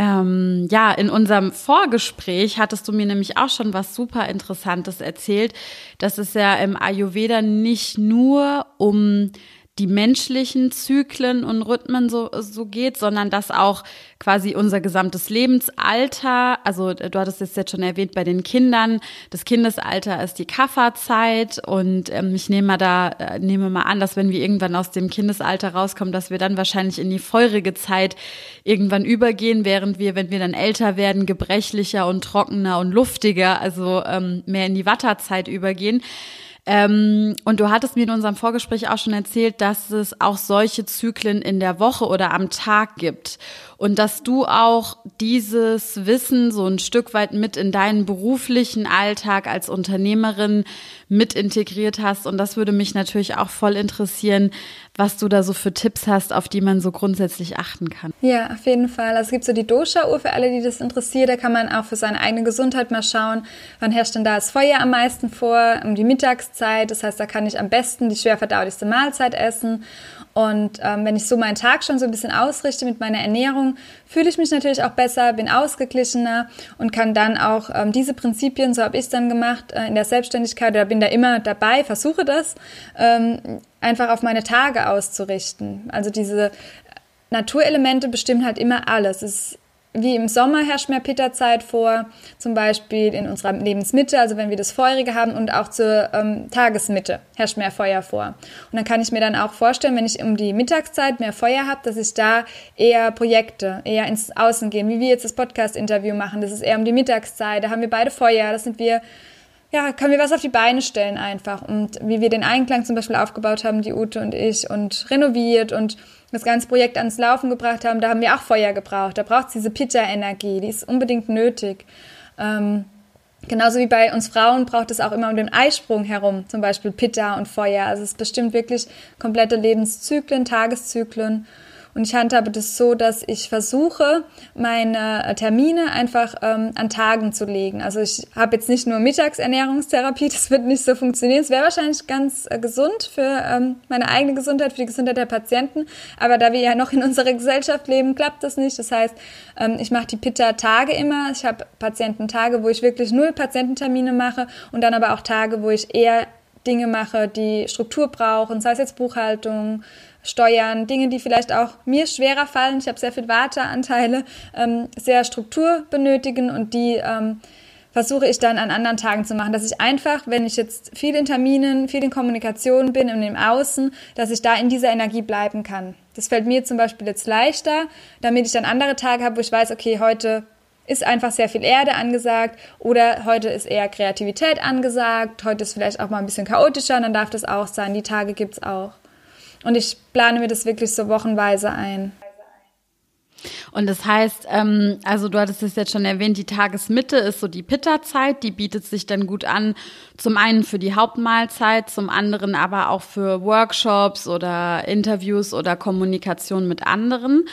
Ähm, ja, in unserem Vorgespräch hattest du mir nämlich auch schon was super Interessantes erzählt, dass es ja im Ayurveda nicht nur um die menschlichen Zyklen und Rhythmen so, so geht, sondern dass auch quasi unser gesamtes Lebensalter, also du hattest es jetzt schon erwähnt bei den Kindern, das Kindesalter ist die Kafferzeit und ähm, ich nehme mal da, äh, nehme mal an, dass wenn wir irgendwann aus dem Kindesalter rauskommen, dass wir dann wahrscheinlich in die feurige Zeit irgendwann übergehen, während wir, wenn wir dann älter werden, gebrechlicher und trockener und luftiger, also ähm, mehr in die Watterzeit übergehen. Ähm, und du hattest mir in unserem Vorgespräch auch schon erzählt, dass es auch solche Zyklen in der Woche oder am Tag gibt. Und dass du auch dieses Wissen so ein Stück weit mit in deinen beruflichen Alltag als Unternehmerin mit integriert hast. Und das würde mich natürlich auch voll interessieren, was du da so für Tipps hast, auf die man so grundsätzlich achten kann. Ja, auf jeden Fall. Also es gibt so die Dosha-Uhr für alle, die das interessiert. Da kann man auch für seine eigene Gesundheit mal schauen, wann herrscht denn da das Feuer am meisten vor, um die Mittagszeit. Das heißt, da kann ich am besten die schwer verdaulichste Mahlzeit essen. Und ähm, wenn ich so meinen Tag schon so ein bisschen ausrichte mit meiner Ernährung, fühle ich mich natürlich auch besser, bin ausgeglichener und kann dann auch ähm, diese Prinzipien, so habe ich es dann gemacht, äh, in der Selbstständigkeit oder bin da immer dabei, versuche das, ähm, einfach auf meine Tage auszurichten. Also diese Naturelemente bestimmen halt immer alles. Es wie im Sommer herrscht mehr Pitterzeit vor, zum Beispiel in unserer Lebensmitte, also wenn wir das Feurige haben und auch zur ähm, Tagesmitte herrscht mehr Feuer vor. Und dann kann ich mir dann auch vorstellen, wenn ich um die Mittagszeit mehr Feuer habe, dass ich da eher Projekte, eher ins Außen gehen, wie wir jetzt das Podcast-Interview machen. Das ist eher um die Mittagszeit, da haben wir beide Feuer, das sind wir ja, können wir was auf die Beine stellen einfach. Und wie wir den Einklang zum Beispiel aufgebaut haben, die Ute und ich, und renoviert und das ganze Projekt ans Laufen gebracht haben, da haben wir auch Feuer gebraucht. Da braucht es diese Pitta-Energie, die ist unbedingt nötig. Ähm, genauso wie bei uns Frauen braucht es auch immer um den Eisprung herum, zum Beispiel Pitta und Feuer. Also es bestimmt wirklich komplette Lebenszyklen, Tageszyklen. Und ich handhabe das so, dass ich versuche, meine äh, Termine einfach ähm, an Tagen zu legen. Also ich habe jetzt nicht nur Mittagsernährungstherapie, das wird nicht so funktionieren. Es wäre wahrscheinlich ganz äh, gesund für ähm, meine eigene Gesundheit, für die Gesundheit der Patienten. Aber da wir ja noch in unserer Gesellschaft leben, klappt das nicht. Das heißt, ähm, ich mache die Pitta-Tage immer. Ich habe Patiententage, wo ich wirklich null Patiententermine mache und dann aber auch Tage, wo ich eher Dinge mache, die Struktur brauchen, sei es jetzt Buchhaltung, Steuern, Dinge, die vielleicht auch mir schwerer fallen. Ich habe sehr viel Warteanteile, ähm, sehr Struktur benötigen und die ähm, versuche ich dann an anderen Tagen zu machen, dass ich einfach, wenn ich jetzt viel in Terminen, viel in Kommunikation bin und im Außen, dass ich da in dieser Energie bleiben kann. Das fällt mir zum Beispiel jetzt leichter, damit ich dann andere Tage habe, wo ich weiß, okay, heute ist einfach sehr viel Erde angesagt oder heute ist eher Kreativität angesagt, heute ist vielleicht auch mal ein bisschen chaotischer, dann darf das auch sein. Die Tage gibt es auch. Und ich plane mir das wirklich so wochenweise ein. Und das heißt, ähm, also du hattest es jetzt schon erwähnt, die Tagesmitte ist so die Pitta-Zeit, die bietet sich dann gut an, zum einen für die Hauptmahlzeit, zum anderen aber auch für Workshops oder Interviews oder Kommunikation mit anderen.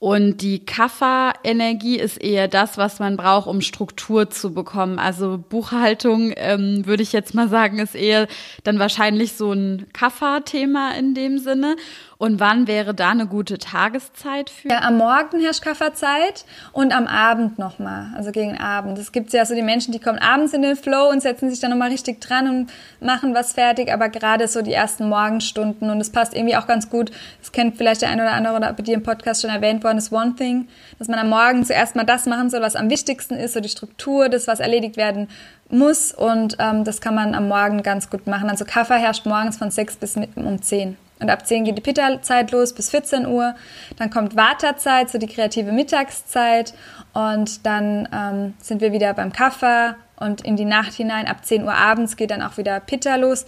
Und die Kaffer-Energie ist eher das, was man braucht, um Struktur zu bekommen. Also Buchhaltung, ähm, würde ich jetzt mal sagen, ist eher dann wahrscheinlich so ein Kaffer-Thema in dem Sinne. Und wann wäre da eine gute Tageszeit für? Ja, am Morgen herrscht Kafferzeit und am Abend nochmal, also gegen Abend. Es gibt ja so die Menschen, die kommen abends in den Flow und setzen sich dann nochmal richtig dran und machen was fertig, aber gerade so die ersten Morgenstunden und es passt irgendwie auch ganz gut. Das kennt vielleicht der eine oder andere oder bei dir im Podcast schon erwähnt worden, das One Thing, dass man am Morgen zuerst mal das machen soll, was am wichtigsten ist, so die Struktur, das, was erledigt werden muss und ähm, das kann man am Morgen ganz gut machen. Also Kaffer herrscht morgens von 6 bis um 10. Und ab 10 geht die Pitta-Zeit los bis 14 Uhr. Dann kommt Vata-Zeit, so die kreative Mittagszeit. Und dann ähm, sind wir wieder beim Kaffer und in die Nacht hinein. Ab 10 Uhr abends geht dann auch wieder Pitta los,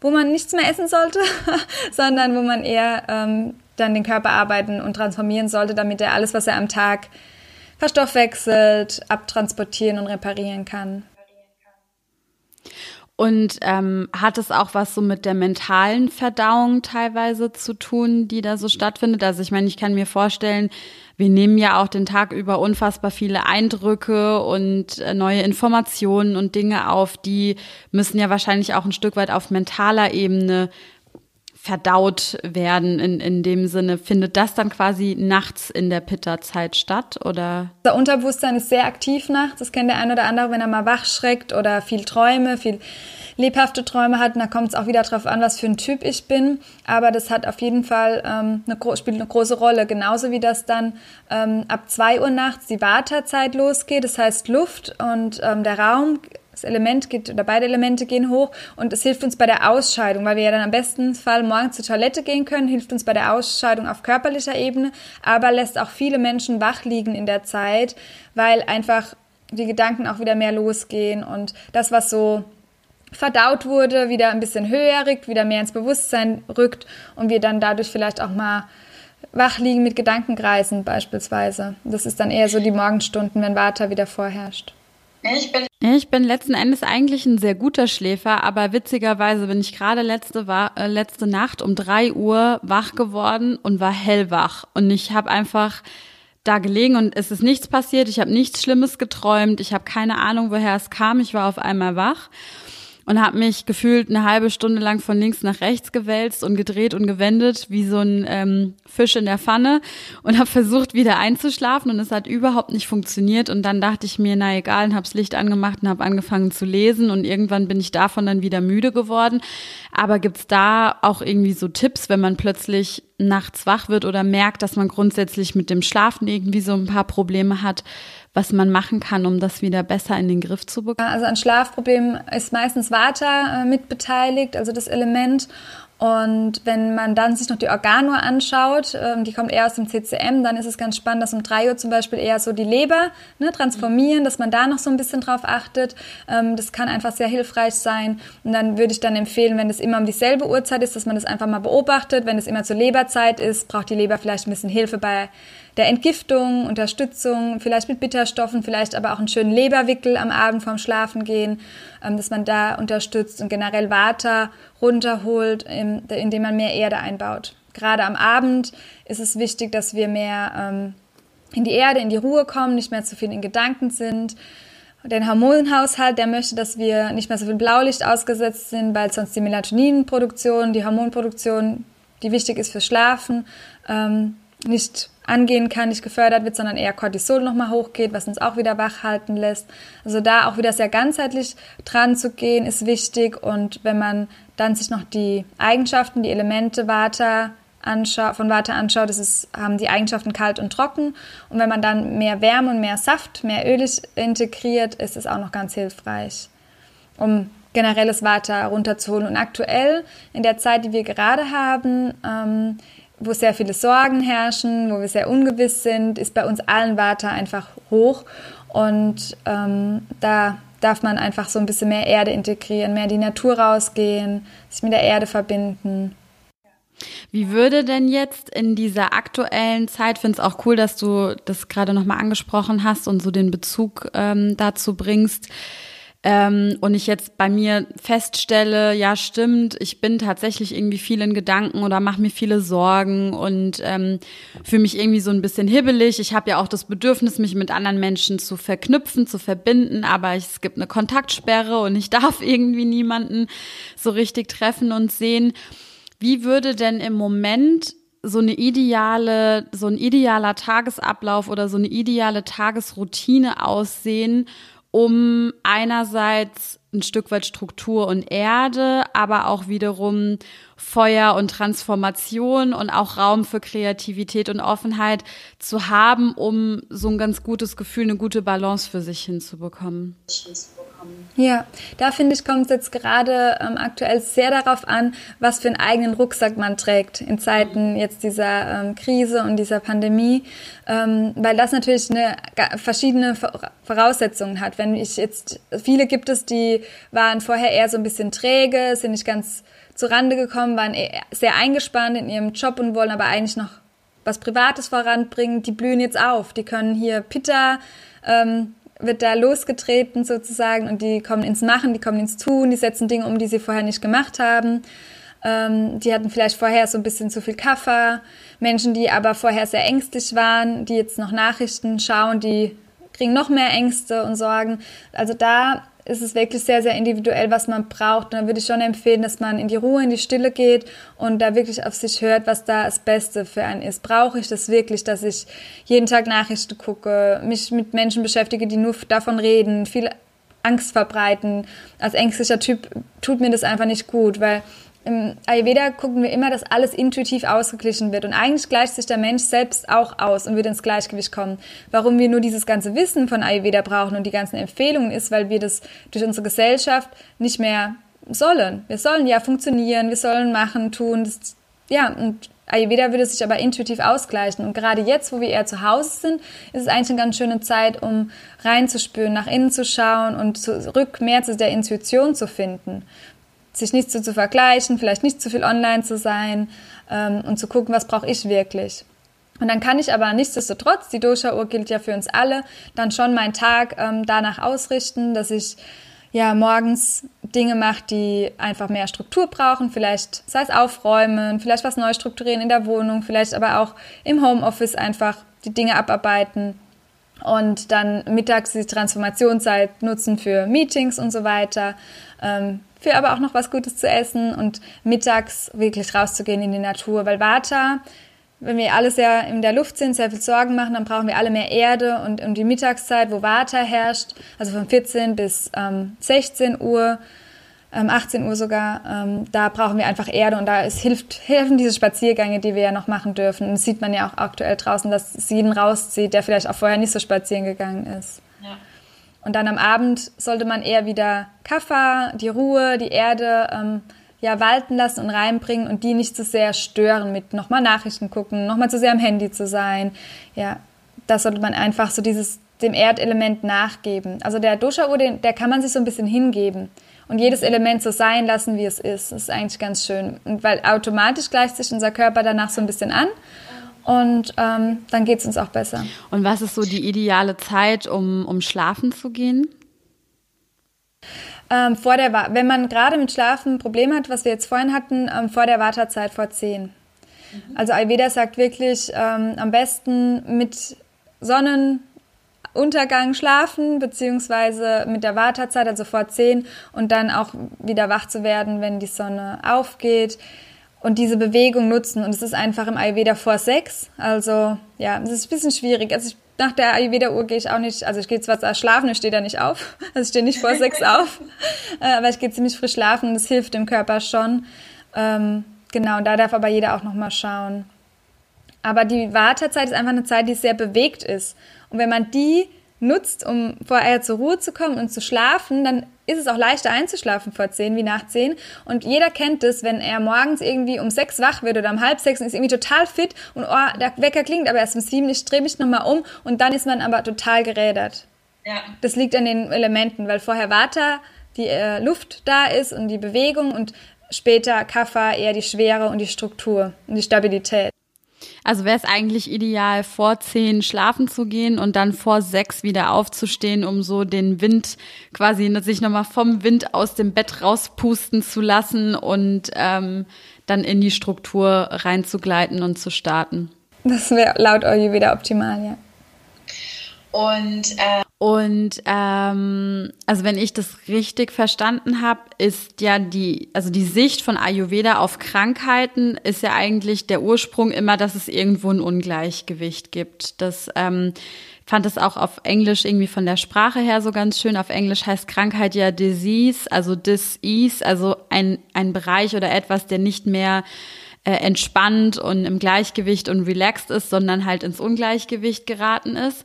wo man nichts mehr essen sollte, sondern wo man eher ähm, dann den Körper arbeiten und transformieren sollte, damit er alles, was er am Tag verstoffwechselt, abtransportieren und reparieren kann. Und ähm, hat es auch was so mit der mentalen Verdauung teilweise zu tun, die da so stattfindet? Also ich meine, ich kann mir vorstellen, wir nehmen ja auch den Tag über unfassbar viele Eindrücke und äh, neue Informationen und Dinge auf, die müssen ja wahrscheinlich auch ein Stück weit auf mentaler Ebene verdaut werden in, in dem Sinne. Findet das dann quasi nachts in der Pitta-Zeit statt oder? Das Unterbewusstsein ist sehr aktiv nachts. Das kennt der eine oder andere, wenn er mal wach schreckt oder viel Träume, viel lebhafte Träume hat. Und da kommt es auch wieder darauf an, was für ein Typ ich bin. Aber das hat auf jeden Fall ähm, eine, spielt eine große Rolle. Genauso wie das dann ähm, ab zwei Uhr nachts die Wartezeit losgeht. Das heißt Luft und ähm, der Raum das Element geht oder beide Elemente gehen hoch und es hilft uns bei der Ausscheidung, weil wir ja dann am besten Fall morgen zur Toilette gehen können, hilft uns bei der Ausscheidung auf körperlicher Ebene, aber lässt auch viele Menschen wach liegen in der Zeit, weil einfach die Gedanken auch wieder mehr losgehen und das, was so verdaut wurde, wieder ein bisschen höher rückt, wieder mehr ins Bewusstsein rückt und wir dann dadurch vielleicht auch mal wach liegen mit Gedankenkreisen beispielsweise. Das ist dann eher so die Morgenstunden, wenn Vata wieder vorherrscht. Ich bin, ich bin letzten Endes eigentlich ein sehr guter Schläfer, aber witzigerweise bin ich gerade letzte, äh, letzte Nacht um drei Uhr wach geworden und war hellwach. Und ich habe einfach da gelegen und es ist nichts passiert. Ich habe nichts Schlimmes geträumt. Ich habe keine Ahnung, woher es kam. Ich war auf einmal wach und habe mich gefühlt eine halbe Stunde lang von links nach rechts gewälzt und gedreht und gewendet wie so ein ähm, Fisch in der Pfanne und habe versucht wieder einzuschlafen und es hat überhaupt nicht funktioniert und dann dachte ich mir, na egal, und habe das Licht angemacht und habe angefangen zu lesen und irgendwann bin ich davon dann wieder müde geworden. Aber gibt's da auch irgendwie so Tipps, wenn man plötzlich nachts wach wird oder merkt, dass man grundsätzlich mit dem Schlafen irgendwie so ein paar Probleme hat? Was man machen kann, um das wieder besser in den Griff zu bekommen? Also an Schlafproblemen ist meistens Vata äh, mitbeteiligt, also das Element. Und wenn man dann sich noch die Organuhr anschaut, ähm, die kommt eher aus dem CCM, dann ist es ganz spannend, dass um drei Uhr zum Beispiel eher so die Leber ne, transformieren, dass man da noch so ein bisschen drauf achtet. Ähm, das kann einfach sehr hilfreich sein. Und dann würde ich dann empfehlen, wenn es immer um dieselbe Uhrzeit ist, dass man das einfach mal beobachtet. Wenn es immer zur Leberzeit ist, braucht die Leber vielleicht ein bisschen Hilfe bei der Entgiftung, Unterstützung, vielleicht mit Bitterstoffen, vielleicht aber auch einen schönen Leberwickel am Abend vorm Schlafengehen, ähm, dass man da unterstützt und generell Water runterholt, indem man mehr Erde einbaut. Gerade am Abend ist es wichtig, dass wir mehr ähm, in die Erde, in die Ruhe kommen, nicht mehr zu viel in Gedanken sind. Den Hormonhaushalt, der möchte, dass wir nicht mehr so viel Blaulicht ausgesetzt sind, weil sonst die Melatoninproduktion, die Hormonproduktion, die wichtig ist fürs Schlafen, ähm, nicht angehen kann, nicht gefördert wird, sondern eher Cortisol nochmal hochgeht, was uns auch wieder wach halten lässt. Also da auch wieder sehr ganzheitlich dran zu gehen, ist wichtig. Und wenn man dann sich noch die Eigenschaften, die Elemente Vata anschaut, von Vata anschaut, das ist, haben die Eigenschaften kalt und trocken. Und wenn man dann mehr Wärme und mehr Saft, mehr ölig integriert, ist es auch noch ganz hilfreich, um generelles Vata runterzuholen. Und aktuell, in der Zeit, die wir gerade haben, ähm, wo sehr viele Sorgen herrschen, wo wir sehr ungewiss sind, ist bei uns allen Vata einfach hoch. Und ähm, da darf man einfach so ein bisschen mehr Erde integrieren, mehr in die Natur rausgehen, sich mit der Erde verbinden. Wie würde denn jetzt in dieser aktuellen Zeit, finde es auch cool, dass du das gerade nochmal angesprochen hast und so den Bezug ähm, dazu bringst, ähm, und ich jetzt bei mir feststelle, ja stimmt, ich bin tatsächlich irgendwie viel in Gedanken oder mache mir viele Sorgen und ähm, fühle mich irgendwie so ein bisschen hibbelig. Ich habe ja auch das Bedürfnis, mich mit anderen Menschen zu verknüpfen, zu verbinden, aber es gibt eine Kontaktsperre und ich darf irgendwie niemanden so richtig treffen und sehen. Wie würde denn im Moment so eine ideale, so ein idealer Tagesablauf oder so eine ideale Tagesroutine aussehen, um einerseits ein Stück weit Struktur und Erde, aber auch wiederum Feuer und Transformation und auch Raum für Kreativität und Offenheit zu haben, um so ein ganz gutes Gefühl, eine gute Balance für sich hinzubekommen. Ja, da finde ich, kommt es jetzt gerade ähm, aktuell sehr darauf an, was für einen eigenen Rucksack man trägt in Zeiten jetzt dieser ähm, Krise und dieser Pandemie, ähm, weil das natürlich eine verschiedene Voraussetzungen hat. Wenn ich jetzt, viele gibt es, die waren vorher eher so ein bisschen träge, sind nicht ganz zu Rande gekommen, waren sehr eingespannt in ihrem Job und wollen aber eigentlich noch was Privates voranbringen. Die blühen jetzt auf, die können hier Pitta, ähm, wird da losgetreten sozusagen und die kommen ins Machen, die kommen ins Tun, die setzen Dinge um, die sie vorher nicht gemacht haben. Ähm, die hatten vielleicht vorher so ein bisschen zu viel Kaffee. Menschen, die aber vorher sehr ängstlich waren, die jetzt noch Nachrichten schauen, die kriegen noch mehr Ängste und Sorgen. Also da ist es wirklich sehr, sehr individuell, was man braucht. Und da würde ich schon empfehlen, dass man in die Ruhe, in die Stille geht und da wirklich auf sich hört, was da das Beste für einen ist. Brauche ich das wirklich, dass ich jeden Tag Nachrichten gucke, mich mit Menschen beschäftige, die nur davon reden, viel Angst verbreiten. Als ängstlicher Typ tut mir das einfach nicht gut, weil im Ayurveda gucken wir immer, dass alles intuitiv ausgeglichen wird. Und eigentlich gleicht sich der Mensch selbst auch aus und wird ins Gleichgewicht kommen. Warum wir nur dieses ganze Wissen von Ayurveda brauchen und die ganzen Empfehlungen ist, weil wir das durch unsere Gesellschaft nicht mehr sollen. Wir sollen ja funktionieren, wir sollen machen, tun. Das, ja, und Ayurveda würde sich aber intuitiv ausgleichen. Und gerade jetzt, wo wir eher zu Hause sind, ist es eigentlich eine ganz schöne Zeit, um reinzuspüren, nach innen zu schauen und zurück mehr zu der Intuition zu finden sich nicht so zu vergleichen, vielleicht nicht zu viel online zu sein ähm, und zu gucken, was brauche ich wirklich. Und dann kann ich aber nichtsdestotrotz, die Dosha-Uhr gilt ja für uns alle, dann schon meinen Tag ähm, danach ausrichten, dass ich ja morgens Dinge mache, die einfach mehr Struktur brauchen, vielleicht sei es aufräumen, vielleicht was neu strukturieren in der Wohnung, vielleicht aber auch im Homeoffice einfach die Dinge abarbeiten und dann mittags die Transformationszeit nutzen für Meetings und so weiter. Ähm, für aber auch noch was Gutes zu essen und mittags wirklich rauszugehen in die Natur, weil Vata, wenn wir alle sehr in der Luft sind, sehr viel Sorgen machen, dann brauchen wir alle mehr Erde und um die Mittagszeit, wo Vata herrscht, also von 14 bis ähm, 16 Uhr, ähm, 18 Uhr sogar, ähm, da brauchen wir einfach Erde und da ist, hilft, helfen diese Spaziergänge, die wir ja noch machen dürfen. Und das sieht man ja auch aktuell draußen, dass es jeden rauszieht, der vielleicht auch vorher nicht so spazieren gegangen ist. Und dann am Abend sollte man eher wieder Kaffee, die Ruhe, die Erde ähm, ja walten lassen und reinbringen und die nicht zu sehr stören mit nochmal Nachrichten gucken, nochmal zu sehr am Handy zu sein. Ja, das sollte man einfach so dieses dem Erdelement nachgeben. Also der Dosha-Uhr, der kann man sich so ein bisschen hingeben und jedes Element so sein lassen, wie es ist. Das ist eigentlich ganz schön. Und weil automatisch gleicht sich unser Körper danach so ein bisschen an und ähm, dann geht es uns auch besser. Und was ist so die ideale Zeit, um, um schlafen zu gehen? Ähm, vor der, wenn man gerade mit Schlafen Probleme hat, was wir jetzt vorhin hatten, ähm, vor der Wartezeit vor 10. Mhm. Also Ayurveda sagt wirklich, ähm, am besten mit Sonnenuntergang schlafen, beziehungsweise mit der Wartezeit, also vor 10 und dann auch wieder wach zu werden, wenn die Sonne aufgeht und diese Bewegung nutzen. Und es ist einfach im Ayurveda vor sechs. Also ja, es ist ein bisschen schwierig. Also ich, nach der Ayurveda-Uhr gehe ich auch nicht, also ich gehe zwar schlafen, ich stehe da nicht auf. Also ich stehe nicht vor sechs auf. Äh, aber ich gehe ziemlich früh schlafen und das hilft dem Körper schon. Ähm, genau, und da darf aber jeder auch nochmal schauen. Aber die Wartezeit ist einfach eine Zeit, die sehr bewegt ist. Und wenn man die nutzt, um vorher zur Ruhe zu kommen und zu schlafen, dann ist es auch leichter einzuschlafen vor zehn wie nach zehn. Und jeder kennt es, wenn er morgens irgendwie um sechs wach wird oder um halb sechs und ist irgendwie total fit und oh, der Wecker klingt aber erst um sieben, ich drehe mich nochmal um und dann ist man aber total gerädert. Ja. Das liegt an den Elementen, weil vorher Vata die äh, Luft da ist und die Bewegung und später Kapha eher die Schwere und die Struktur und die Stabilität. Also wäre es eigentlich ideal, vor zehn schlafen zu gehen und dann vor sechs wieder aufzustehen, um so den Wind quasi sich nochmal vom Wind aus dem Bett rauspusten zu lassen und ähm, dann in die Struktur reinzugleiten und zu starten. Das wäre laut wieder optimal, ja. Und, äh und ähm, also wenn ich das richtig verstanden habe, ist ja die, also die Sicht von Ayurveda auf Krankheiten ist ja eigentlich der Ursprung immer, dass es irgendwo ein Ungleichgewicht gibt. Das ähm, fand es auch auf Englisch irgendwie von der Sprache her so ganz schön. Auf Englisch heißt Krankheit ja Disease, also Disease, also ein, ein Bereich oder etwas, der nicht mehr äh, entspannt und im Gleichgewicht und relaxed ist, sondern halt ins Ungleichgewicht geraten ist.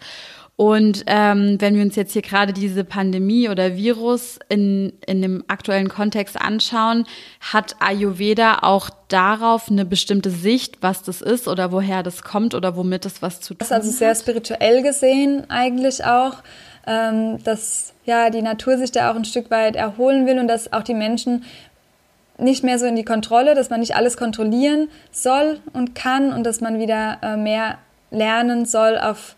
Und ähm, wenn wir uns jetzt hier gerade diese Pandemie oder Virus in, in dem aktuellen Kontext anschauen, hat Ayurveda auch darauf eine bestimmte Sicht, was das ist oder woher das kommt oder womit es was zu tun hat? Das ist also sehr spirituell gesehen eigentlich auch, ähm, dass ja die Natur sich da auch ein Stück weit erholen will und dass auch die Menschen nicht mehr so in die Kontrolle, dass man nicht alles kontrollieren soll und kann und dass man wieder äh, mehr lernen soll, auf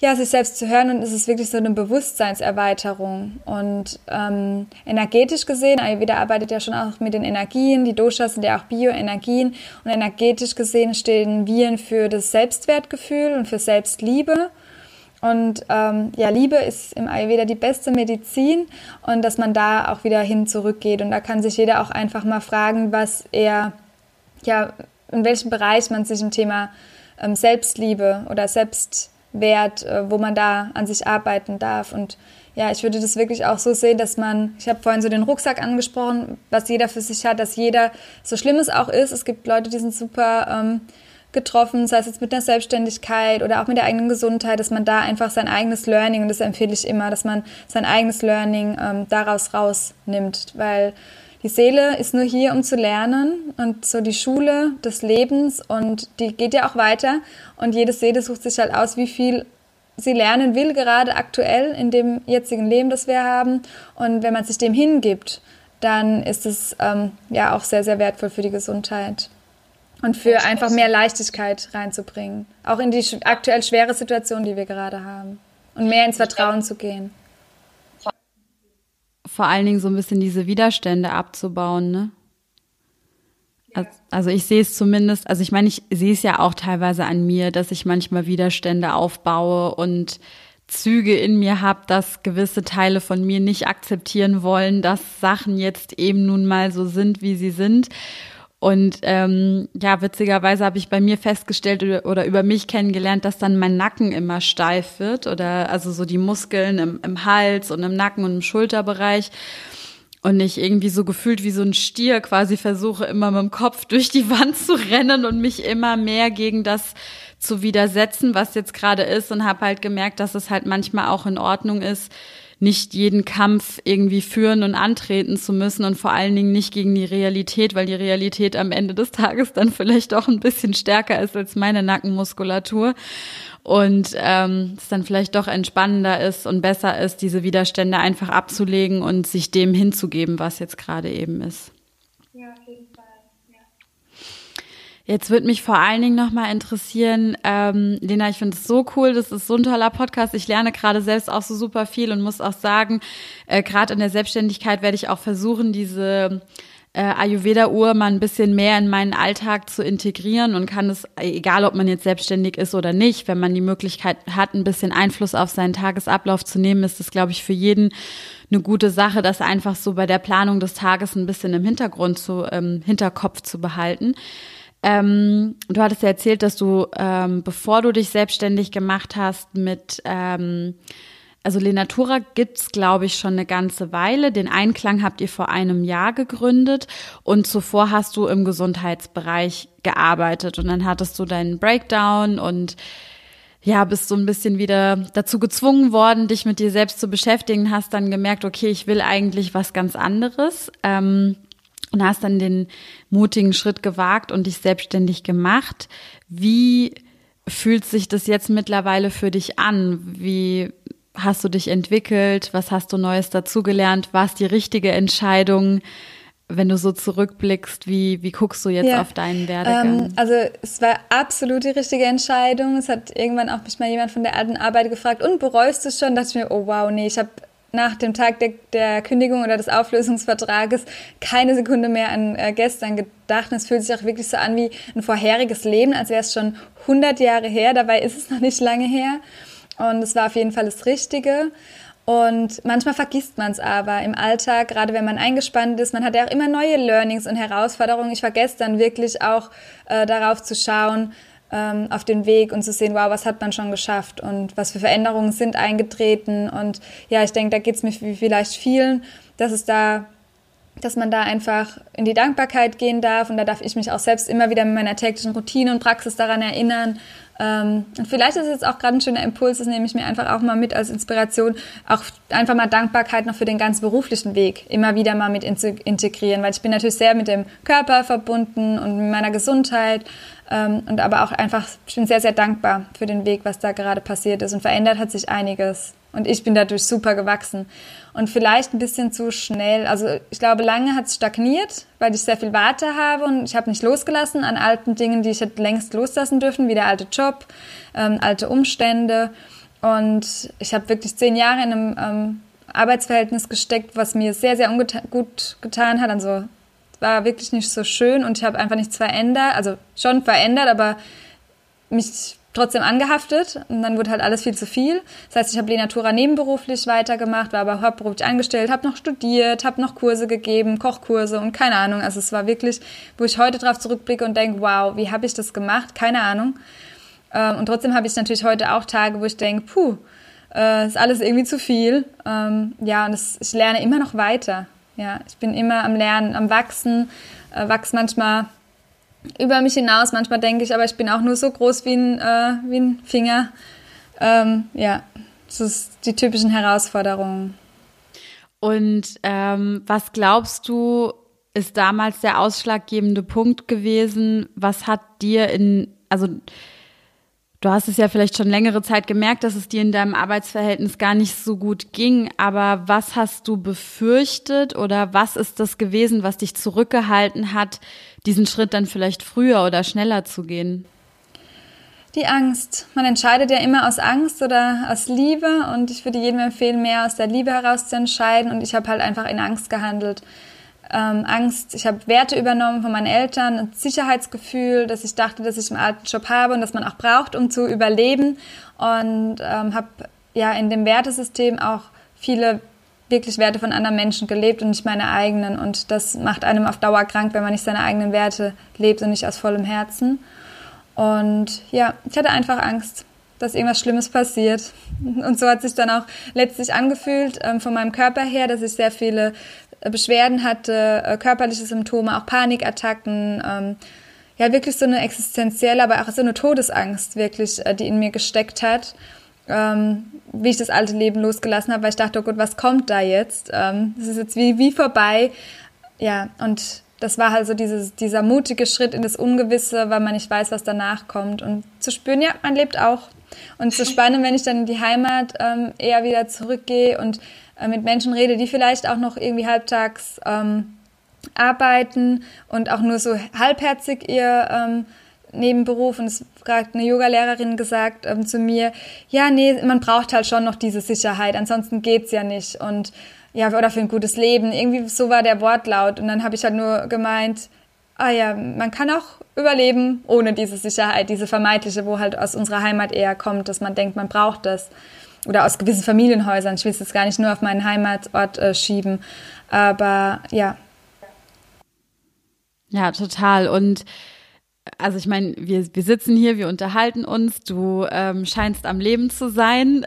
ja, sich selbst zu hören und es ist wirklich so eine Bewusstseinserweiterung. Und ähm, energetisch gesehen, Ayurveda arbeitet ja schon auch mit den Energien, die Doshas sind ja auch Bioenergien und energetisch gesehen stehen Viren für das Selbstwertgefühl und für Selbstliebe. Und ähm, ja, Liebe ist im Ayurveda die beste Medizin und dass man da auch wieder hin zurückgeht. Und da kann sich jeder auch einfach mal fragen, was er, ja, in welchem Bereich man sich im Thema ähm, Selbstliebe oder Selbstwert, äh, wo man da an sich arbeiten darf. Und ja, ich würde das wirklich auch so sehen, dass man, ich habe vorhin so den Rucksack angesprochen, was jeder für sich hat, dass jeder, so schlimm es auch ist, es gibt Leute, die sind super. Ähm, getroffen, sei es jetzt mit der Selbstständigkeit oder auch mit der eigenen Gesundheit, dass man da einfach sein eigenes Learning, und das empfehle ich immer, dass man sein eigenes Learning ähm, daraus rausnimmt, weil die Seele ist nur hier, um zu lernen und so die Schule des Lebens und die geht ja auch weiter und jede Seele sucht sich halt aus, wie viel sie lernen will, gerade aktuell in dem jetzigen Leben, das wir haben und wenn man sich dem hingibt, dann ist es ähm, ja auch sehr, sehr wertvoll für die Gesundheit und für einfach mehr Leichtigkeit reinzubringen. Auch in die aktuell schwere Situation, die wir gerade haben. Und mehr ins Vertrauen zu gehen. Vor allen Dingen so ein bisschen diese Widerstände abzubauen, ne? Also ich sehe es zumindest, also ich meine, ich sehe es ja auch teilweise an mir, dass ich manchmal Widerstände aufbaue und Züge in mir habe, dass gewisse Teile von mir nicht akzeptieren wollen, dass Sachen jetzt eben nun mal so sind, wie sie sind. Und ähm, ja, witzigerweise habe ich bei mir festgestellt oder, über mich kennengelernt, dass dann mein Nacken immer steif wird oder also so die Muskeln im, im Hals und im Nacken und im Schulterbereich. Und ich irgendwie so gefühlt wie so ein Stier quasi versuche, immer mit dem Kopf durch die Wand zu rennen und mich immer mehr gegen das zu widersetzen, was jetzt gerade ist. Und habe halt gemerkt, dass es halt manchmal auch in Ordnung ist, nicht jeden Kampf irgendwie führen und antreten zu müssen und vor allen Dingen nicht gegen die Realität, weil die Realität am Ende des Tages dann vielleicht auch ein bisschen stärker ist als meine Nackenmuskulatur und ähm, es dann vielleicht doch entspannender ist und besser ist, diese Widerstände einfach abzulegen und sich dem hinzugeben, was jetzt gerade eben ist. Ja, Fall. Jetzt würde mich vor allen Dingen nochmal interessieren, ähm, Lena, ich finde es so cool, das ist so ein toller Podcast. Ich lerne gerade selbst auch so super viel und muss auch sagen, äh, gerade in der Selbstständigkeit werde ich auch versuchen, diese äh, Ayurveda-Uhr mal ein bisschen mehr in meinen Alltag zu integrieren und kann es, egal ob man jetzt selbstständig ist oder nicht, wenn man die Möglichkeit hat, ein bisschen Einfluss auf seinen Tagesablauf zu nehmen, ist das, glaube ich, für jeden eine gute Sache, das einfach so bei der Planung des Tages ein bisschen im Hintergrund zu, ähm, Hinterkopf zu behalten. Ähm, du hattest ja erzählt, dass du, ähm, bevor du dich selbstständig gemacht hast, mit, ähm, also Lenatura gibt's glaube ich, schon eine ganze Weile. Den Einklang habt ihr vor einem Jahr gegründet und zuvor hast du im Gesundheitsbereich gearbeitet und dann hattest du deinen Breakdown und ja, bist so ein bisschen wieder dazu gezwungen worden, dich mit dir selbst zu beschäftigen, hast dann gemerkt, okay, ich will eigentlich was ganz anderes. Ähm, und hast dann den mutigen Schritt gewagt und dich selbstständig gemacht. Wie fühlt sich das jetzt mittlerweile für dich an? Wie hast du dich entwickelt? Was hast du Neues dazugelernt? War es die richtige Entscheidung? Wenn du so zurückblickst, wie, wie guckst du jetzt ja, auf deinen Werdegang? Ähm, also es war absolut die richtige Entscheidung. Es hat irgendwann auch mich mal jemand von der alten Arbeit gefragt, und bereust du schon? Da dachte ich mir, oh wow, nee, ich habe nach dem Tag der, der, Kündigung oder des Auflösungsvertrages keine Sekunde mehr an äh, gestern gedacht. Und es fühlt sich auch wirklich so an wie ein vorheriges Leben, als wäre es schon 100 Jahre her. Dabei ist es noch nicht lange her. und es war auf jeden Fall das Richtige. Und manchmal vergisst man es aber im Alltag, gerade wenn man eingespannt ist. Man hat ja auch immer neue Learnings und Herausforderungen. Ich vergesse dann wirklich auch äh, darauf zu schauen, ähm, auf den Weg und zu sehen, wow, was hat man schon geschafft und was für Veränderungen sind eingetreten. Und ja, ich denke, da geht es mir vielleicht vielen, dass es da dass man da einfach in die Dankbarkeit gehen darf. Und da darf ich mich auch selbst immer wieder mit meiner täglichen Routine und Praxis daran erinnern, ähm, und vielleicht ist es jetzt auch gerade ein schöner Impuls, das nehme ich mir einfach auch mal mit als Inspiration, auch einfach mal Dankbarkeit noch für den ganz beruflichen Weg immer wieder mal mit integrieren, weil ich bin natürlich sehr mit dem Körper verbunden und mit meiner Gesundheit ähm, und aber auch einfach, ich bin sehr, sehr dankbar für den Weg, was da gerade passiert ist und verändert hat sich einiges. Und ich bin dadurch super gewachsen. Und vielleicht ein bisschen zu schnell. Also ich glaube, lange hat es stagniert, weil ich sehr viel Warte habe und ich habe nicht losgelassen an alten Dingen, die ich hätte längst loslassen dürfen, wie der alte Job, ähm, alte Umstände. Und ich habe wirklich zehn Jahre in einem ähm, Arbeitsverhältnis gesteckt, was mir sehr, sehr gut getan hat. Also war wirklich nicht so schön und ich habe einfach nichts verändert. Also schon verändert, aber mich trotzdem angehaftet und dann wurde halt alles viel zu viel. Das heißt, ich habe Lenatura nebenberuflich weitergemacht, war aber hauptberuflich angestellt, habe noch studiert, habe noch Kurse gegeben, Kochkurse und keine Ahnung. Also es war wirklich, wo ich heute drauf zurückblicke und denke, wow, wie habe ich das gemacht? Keine Ahnung. Ähm, und trotzdem habe ich natürlich heute auch Tage, wo ich denke, puh, äh, ist alles irgendwie zu viel. Ähm, ja, und ich lerne immer noch weiter. Ja, ich bin immer am Lernen, am Wachsen, äh, wachse manchmal über mich hinaus. Manchmal denke ich, aber ich bin auch nur so groß wie ein, äh, wie ein Finger. Ähm, ja, das sind die typischen Herausforderungen. Und ähm, was glaubst du, ist damals der ausschlaggebende Punkt gewesen? Was hat dir in, also Du hast es ja vielleicht schon längere Zeit gemerkt, dass es dir in deinem Arbeitsverhältnis gar nicht so gut ging. Aber was hast du befürchtet oder was ist das gewesen, was dich zurückgehalten hat, diesen Schritt dann vielleicht früher oder schneller zu gehen? Die Angst. Man entscheidet ja immer aus Angst oder aus Liebe und ich würde jedem empfehlen, mehr aus der Liebe heraus zu entscheiden und ich habe halt einfach in Angst gehandelt ähm, Angst, ich habe Werte übernommen von meinen Eltern, ein Sicherheitsgefühl, dass ich dachte, dass ich einen alten Job habe und dass man auch braucht, um zu überleben. Und ähm, habe ja in dem Wertesystem auch viele wirklich Werte von anderen Menschen gelebt und nicht meine eigenen. Und das macht einem auf Dauer krank, wenn man nicht seine eigenen Werte lebt und nicht aus vollem Herzen. Und ja, ich hatte einfach Angst, dass irgendwas Schlimmes passiert. Und so hat sich dann auch letztlich angefühlt ähm, von meinem Körper her, dass ich sehr viele Beschwerden hatte, äh, körperliche Symptome, auch Panikattacken, ähm, ja wirklich so eine existenzielle, aber auch so eine Todesangst wirklich, äh, die in mir gesteckt hat, ähm, wie ich das alte Leben losgelassen habe, weil ich dachte, oh Gott, was kommt da jetzt? Ähm, das ist jetzt wie, wie vorbei. Ja, und das war halt so dieses, dieser mutige Schritt in das Ungewisse, weil man nicht weiß, was danach kommt. Und zu spüren, ja, man lebt auch. Und zu spannend, wenn ich dann in die Heimat ähm, eher wieder zurückgehe und äh, mit Menschen rede, die vielleicht auch noch irgendwie halbtags ähm, arbeiten und auch nur so halbherzig ihr ähm, Nebenberuf. Und es gerade eine Yogalehrerin gesagt ähm, zu mir, ja, nee, man braucht halt schon noch diese Sicherheit, ansonsten geht's ja nicht. Und ja, oder für ein gutes Leben. Irgendwie so war der Wortlaut. Und dann habe ich halt nur gemeint, ah ja, man kann auch überleben ohne diese Sicherheit, diese vermeintliche, wo halt aus unserer Heimat eher kommt, dass man denkt, man braucht das oder aus gewissen Familienhäusern. Ich will es jetzt gar nicht nur auf meinen Heimatort äh, schieben, aber ja. Ja, total. Und also ich meine, wir, wir sitzen hier, wir unterhalten uns, du ähm, scheinst am Leben zu sein.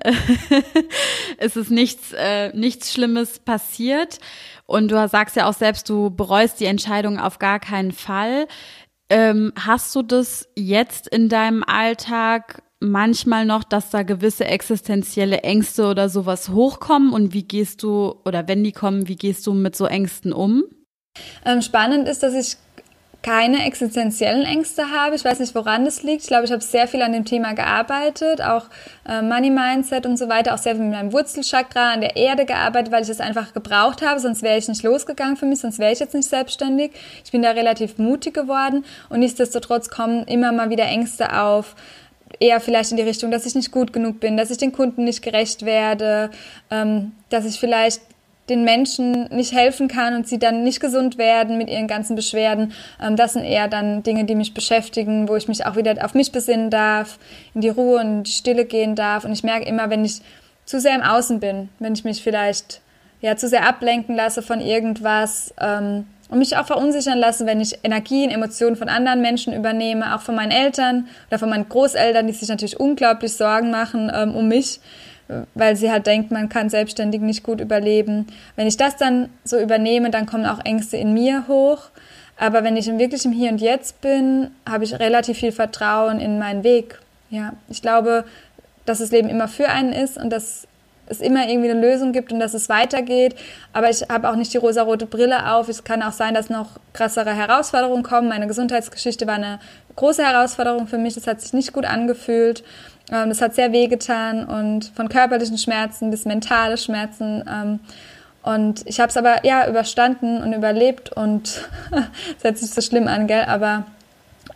es ist nichts, äh, nichts Schlimmes passiert. Und du sagst ja auch selbst, du bereust die Entscheidung auf gar keinen Fall. Ähm, hast du das jetzt in deinem Alltag manchmal noch, dass da gewisse existenzielle Ängste oder sowas hochkommen und wie gehst du oder wenn die kommen, wie gehst du mit so Ängsten um? Ähm, spannend ist, dass ich keine existenziellen Ängste habe. Ich weiß nicht, woran das liegt. Ich glaube, ich habe sehr viel an dem Thema gearbeitet, auch äh, Money Mindset und so weiter, auch sehr viel mit meinem Wurzelchakra an der Erde gearbeitet, weil ich das einfach gebraucht habe. Sonst wäre ich nicht losgegangen für mich, sonst wäre ich jetzt nicht selbstständig. Ich bin da relativ mutig geworden und nichtsdestotrotz kommen immer mal wieder Ängste auf eher vielleicht in die Richtung, dass ich nicht gut genug bin, dass ich den Kunden nicht gerecht werde, ähm, dass ich vielleicht den Menschen nicht helfen kann und sie dann nicht gesund werden mit ihren ganzen Beschwerden. Ähm, das sind eher dann Dinge, die mich beschäftigen, wo ich mich auch wieder auf mich besinnen darf, in die Ruhe und die Stille gehen darf. Und ich merke immer, wenn ich zu sehr im Außen bin, wenn ich mich vielleicht ja zu sehr ablenken lasse von irgendwas ähm, und mich auch verunsichern lasse, wenn ich Energien, Emotionen von anderen Menschen übernehme, auch von meinen Eltern oder von meinen Großeltern, die sich natürlich unglaublich Sorgen machen ähm, um mich weil sie halt denkt, man kann selbstständig nicht gut überleben. Wenn ich das dann so übernehme, dann kommen auch Ängste in mir hoch. Aber wenn ich im Hier und Jetzt bin, habe ich relativ viel Vertrauen in meinen Weg. Ja, ich glaube, dass das Leben immer für einen ist und dass es immer irgendwie eine Lösung gibt und dass es weitergeht. Aber ich habe auch nicht die rosarote Brille auf. Es kann auch sein, dass noch krassere Herausforderungen kommen. Meine Gesundheitsgeschichte war eine große Herausforderung für mich. Das hat sich nicht gut angefühlt. Ähm, das hat sehr wehgetan und von körperlichen Schmerzen bis mentale Schmerzen. Ähm, und ich habe es aber ja überstanden und überlebt und es hört sich so schlimm an, gell? Aber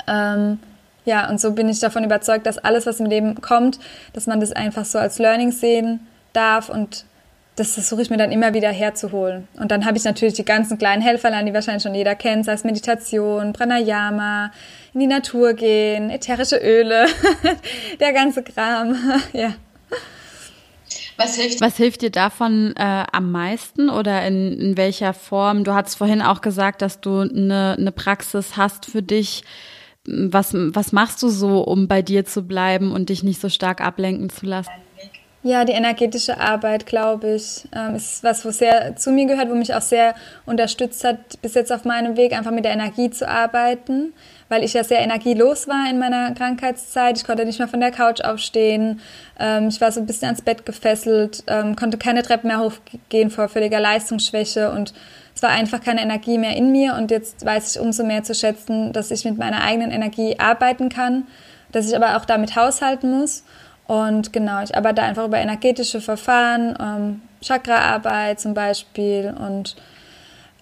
ähm, ja, und so bin ich davon überzeugt, dass alles, was im Leben kommt, dass man das einfach so als Learning sehen darf und das versuche ich mir dann immer wieder herzuholen. Und dann habe ich natürlich die ganzen kleinen Helferlein, die wahrscheinlich schon jeder kennt, sei es Meditation, Pranayama, in die Natur gehen, ätherische Öle, der ganze Kram, ja. Was hilft, Was hilft dir davon äh, am meisten oder in, in welcher Form? Du hast vorhin auch gesagt, dass du eine, eine Praxis hast für dich. Was, was machst du so, um bei dir zu bleiben und dich nicht so stark ablenken zu lassen? Ja, die energetische Arbeit, glaube ich, ähm, ist was, wo sehr zu mir gehört, wo mich auch sehr unterstützt hat, bis jetzt auf meinem Weg, einfach mit der Energie zu arbeiten, weil ich ja sehr energielos war in meiner Krankheitszeit. Ich konnte nicht mehr von der Couch aufstehen. Ähm, ich war so ein bisschen ans Bett gefesselt, ähm, konnte keine Treppen mehr hochgehen vor völliger Leistungsschwäche und es war einfach keine Energie mehr in mir. Und jetzt weiß ich umso mehr zu schätzen, dass ich mit meiner eigenen Energie arbeiten kann, dass ich aber auch damit haushalten muss. Und genau, ich arbeite einfach über energetische Verfahren, ähm, Chakraarbeit zum Beispiel und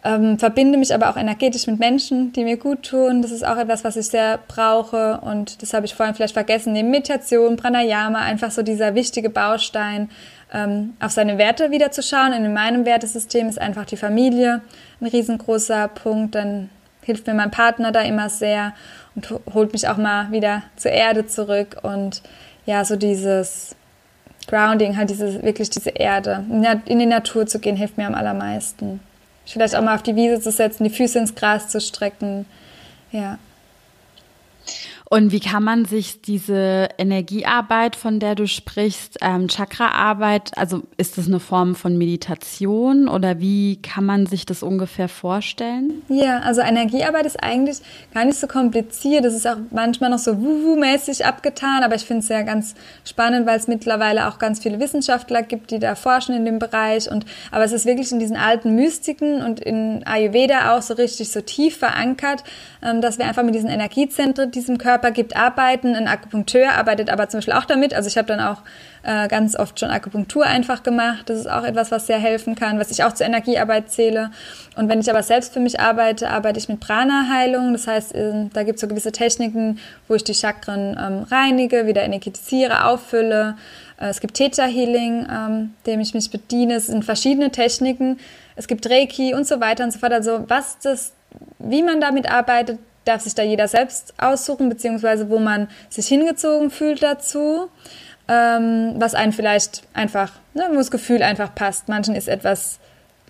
ähm, verbinde mich aber auch energetisch mit Menschen, die mir gut tun. Das ist auch etwas, was ich sehr brauche und das habe ich vorhin vielleicht vergessen. Neben Meditation, Pranayama, einfach so dieser wichtige Baustein, ähm, auf seine Werte wieder zu schauen. Und in meinem Wertesystem ist einfach die Familie ein riesengroßer Punkt. Dann hilft mir mein Partner da immer sehr und holt mich auch mal wieder zur Erde zurück und ja, so dieses Grounding, halt diese, wirklich diese Erde. In die Natur zu gehen, hilft mir am allermeisten. Vielleicht auch mal auf die Wiese zu setzen, die Füße ins Gras zu strecken. Ja. Und wie kann man sich diese Energiearbeit, von der du sprichst, ähm, Chakraarbeit, also ist das eine Form von Meditation oder wie kann man sich das ungefähr vorstellen? Ja, also Energiearbeit ist eigentlich gar nicht so kompliziert. Das ist auch manchmal noch so wuhu-mäßig abgetan, aber ich finde es ja ganz spannend, weil es mittlerweile auch ganz viele Wissenschaftler gibt, die da forschen in dem Bereich. Und aber es ist wirklich in diesen alten Mystiken und in Ayurveda auch so richtig so tief verankert, ähm, dass wir einfach mit diesen Energiezentren, diesem Körper Körper gibt Arbeiten. Ein Akupunkteur arbeitet aber zum Beispiel auch damit. Also ich habe dann auch äh, ganz oft schon Akupunktur einfach gemacht. Das ist auch etwas, was sehr helfen kann, was ich auch zur Energiearbeit zähle. Und wenn ich aber selbst für mich arbeite, arbeite ich mit Prana-Heilung. Das heißt, äh, da gibt es so gewisse Techniken, wo ich die Chakren ähm, reinige, wieder energetisiere, auffülle. Äh, es gibt Theta Healing, ähm, dem ich mich bediene. Es sind verschiedene Techniken. Es gibt Reiki und so weiter und so fort. Also was das, wie man damit arbeitet, darf sich da jeder selbst aussuchen, beziehungsweise wo man sich hingezogen fühlt dazu, ähm, was einen vielleicht einfach, ne, wo das Gefühl einfach passt. Manchen ist etwas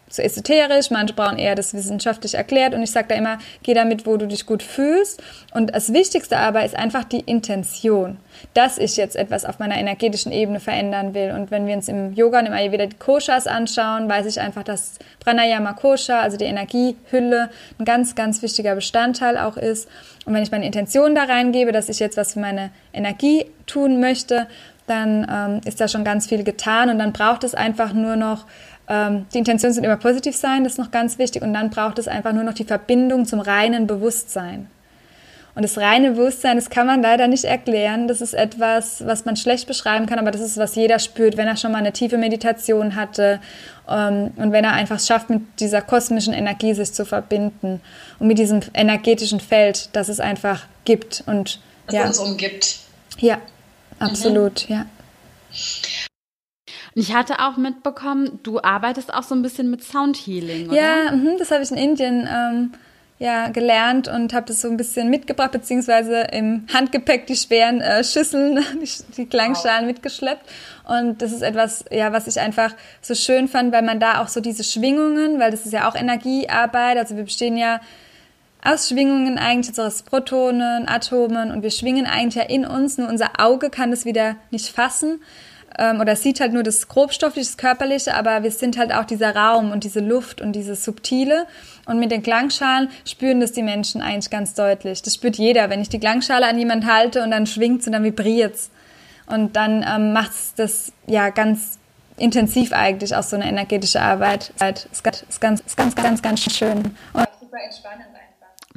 zu esoterisch, manche brauchen eher das wissenschaftlich erklärt und ich sage da immer, geh damit, wo du dich gut fühlst. Und das Wichtigste aber ist einfach die Intention, dass ich jetzt etwas auf meiner energetischen Ebene verändern will. Und wenn wir uns im Yoga und im Ayurveda die Koshas anschauen, weiß ich einfach, dass Pranayama Kosha, also die Energiehülle, ein ganz, ganz wichtiger Bestandteil auch ist. Und wenn ich meine Intention da reingebe, dass ich jetzt was für meine Energie tun möchte, dann ähm, ist da schon ganz viel getan und dann braucht es einfach nur noch ähm, die Intentionen sind immer positiv sein, das ist noch ganz wichtig. Und dann braucht es einfach nur noch die Verbindung zum reinen Bewusstsein. Und das reine Bewusstsein, das kann man leider nicht erklären. Das ist etwas, was man schlecht beschreiben kann, aber das ist, was jeder spürt, wenn er schon mal eine tiefe Meditation hatte ähm, und wenn er einfach schafft, mit dieser kosmischen Energie sich zu verbinden und mit diesem energetischen Feld, das es einfach gibt. Und, das ja. uns umgibt. Ja, absolut, mhm. ja. Ich hatte auch mitbekommen, du arbeitest auch so ein bisschen mit Soundhealing, oder? Ja, mh, das habe ich in Indien ähm, ja, gelernt und habe das so ein bisschen mitgebracht, beziehungsweise im Handgepäck die schweren äh, Schüsseln, die, die Klangschalen wow. mitgeschleppt. Und das ist etwas, ja, was ich einfach so schön fand, weil man da auch so diese Schwingungen, weil das ist ja auch Energiearbeit, also wir bestehen ja aus Schwingungen eigentlich, also aus Protonen, Atomen und wir schwingen eigentlich ja in uns, nur unser Auge kann das wieder nicht fassen ähm, oder sieht halt nur das grobstoffliche, das körperliche, aber wir sind halt auch dieser Raum und diese Luft und dieses Subtile. Und mit den Klangschalen spüren das die Menschen eigentlich ganz deutlich. Das spürt jeder. Wenn ich die Klangschale an jemand halte und dann schwingt's und dann vibriert's. Und dann ähm, macht's das ja ganz intensiv eigentlich auch so eine energetische Arbeit. Ganz, ist ganz, ist ganz, ganz, ganz schön. Und super entspannend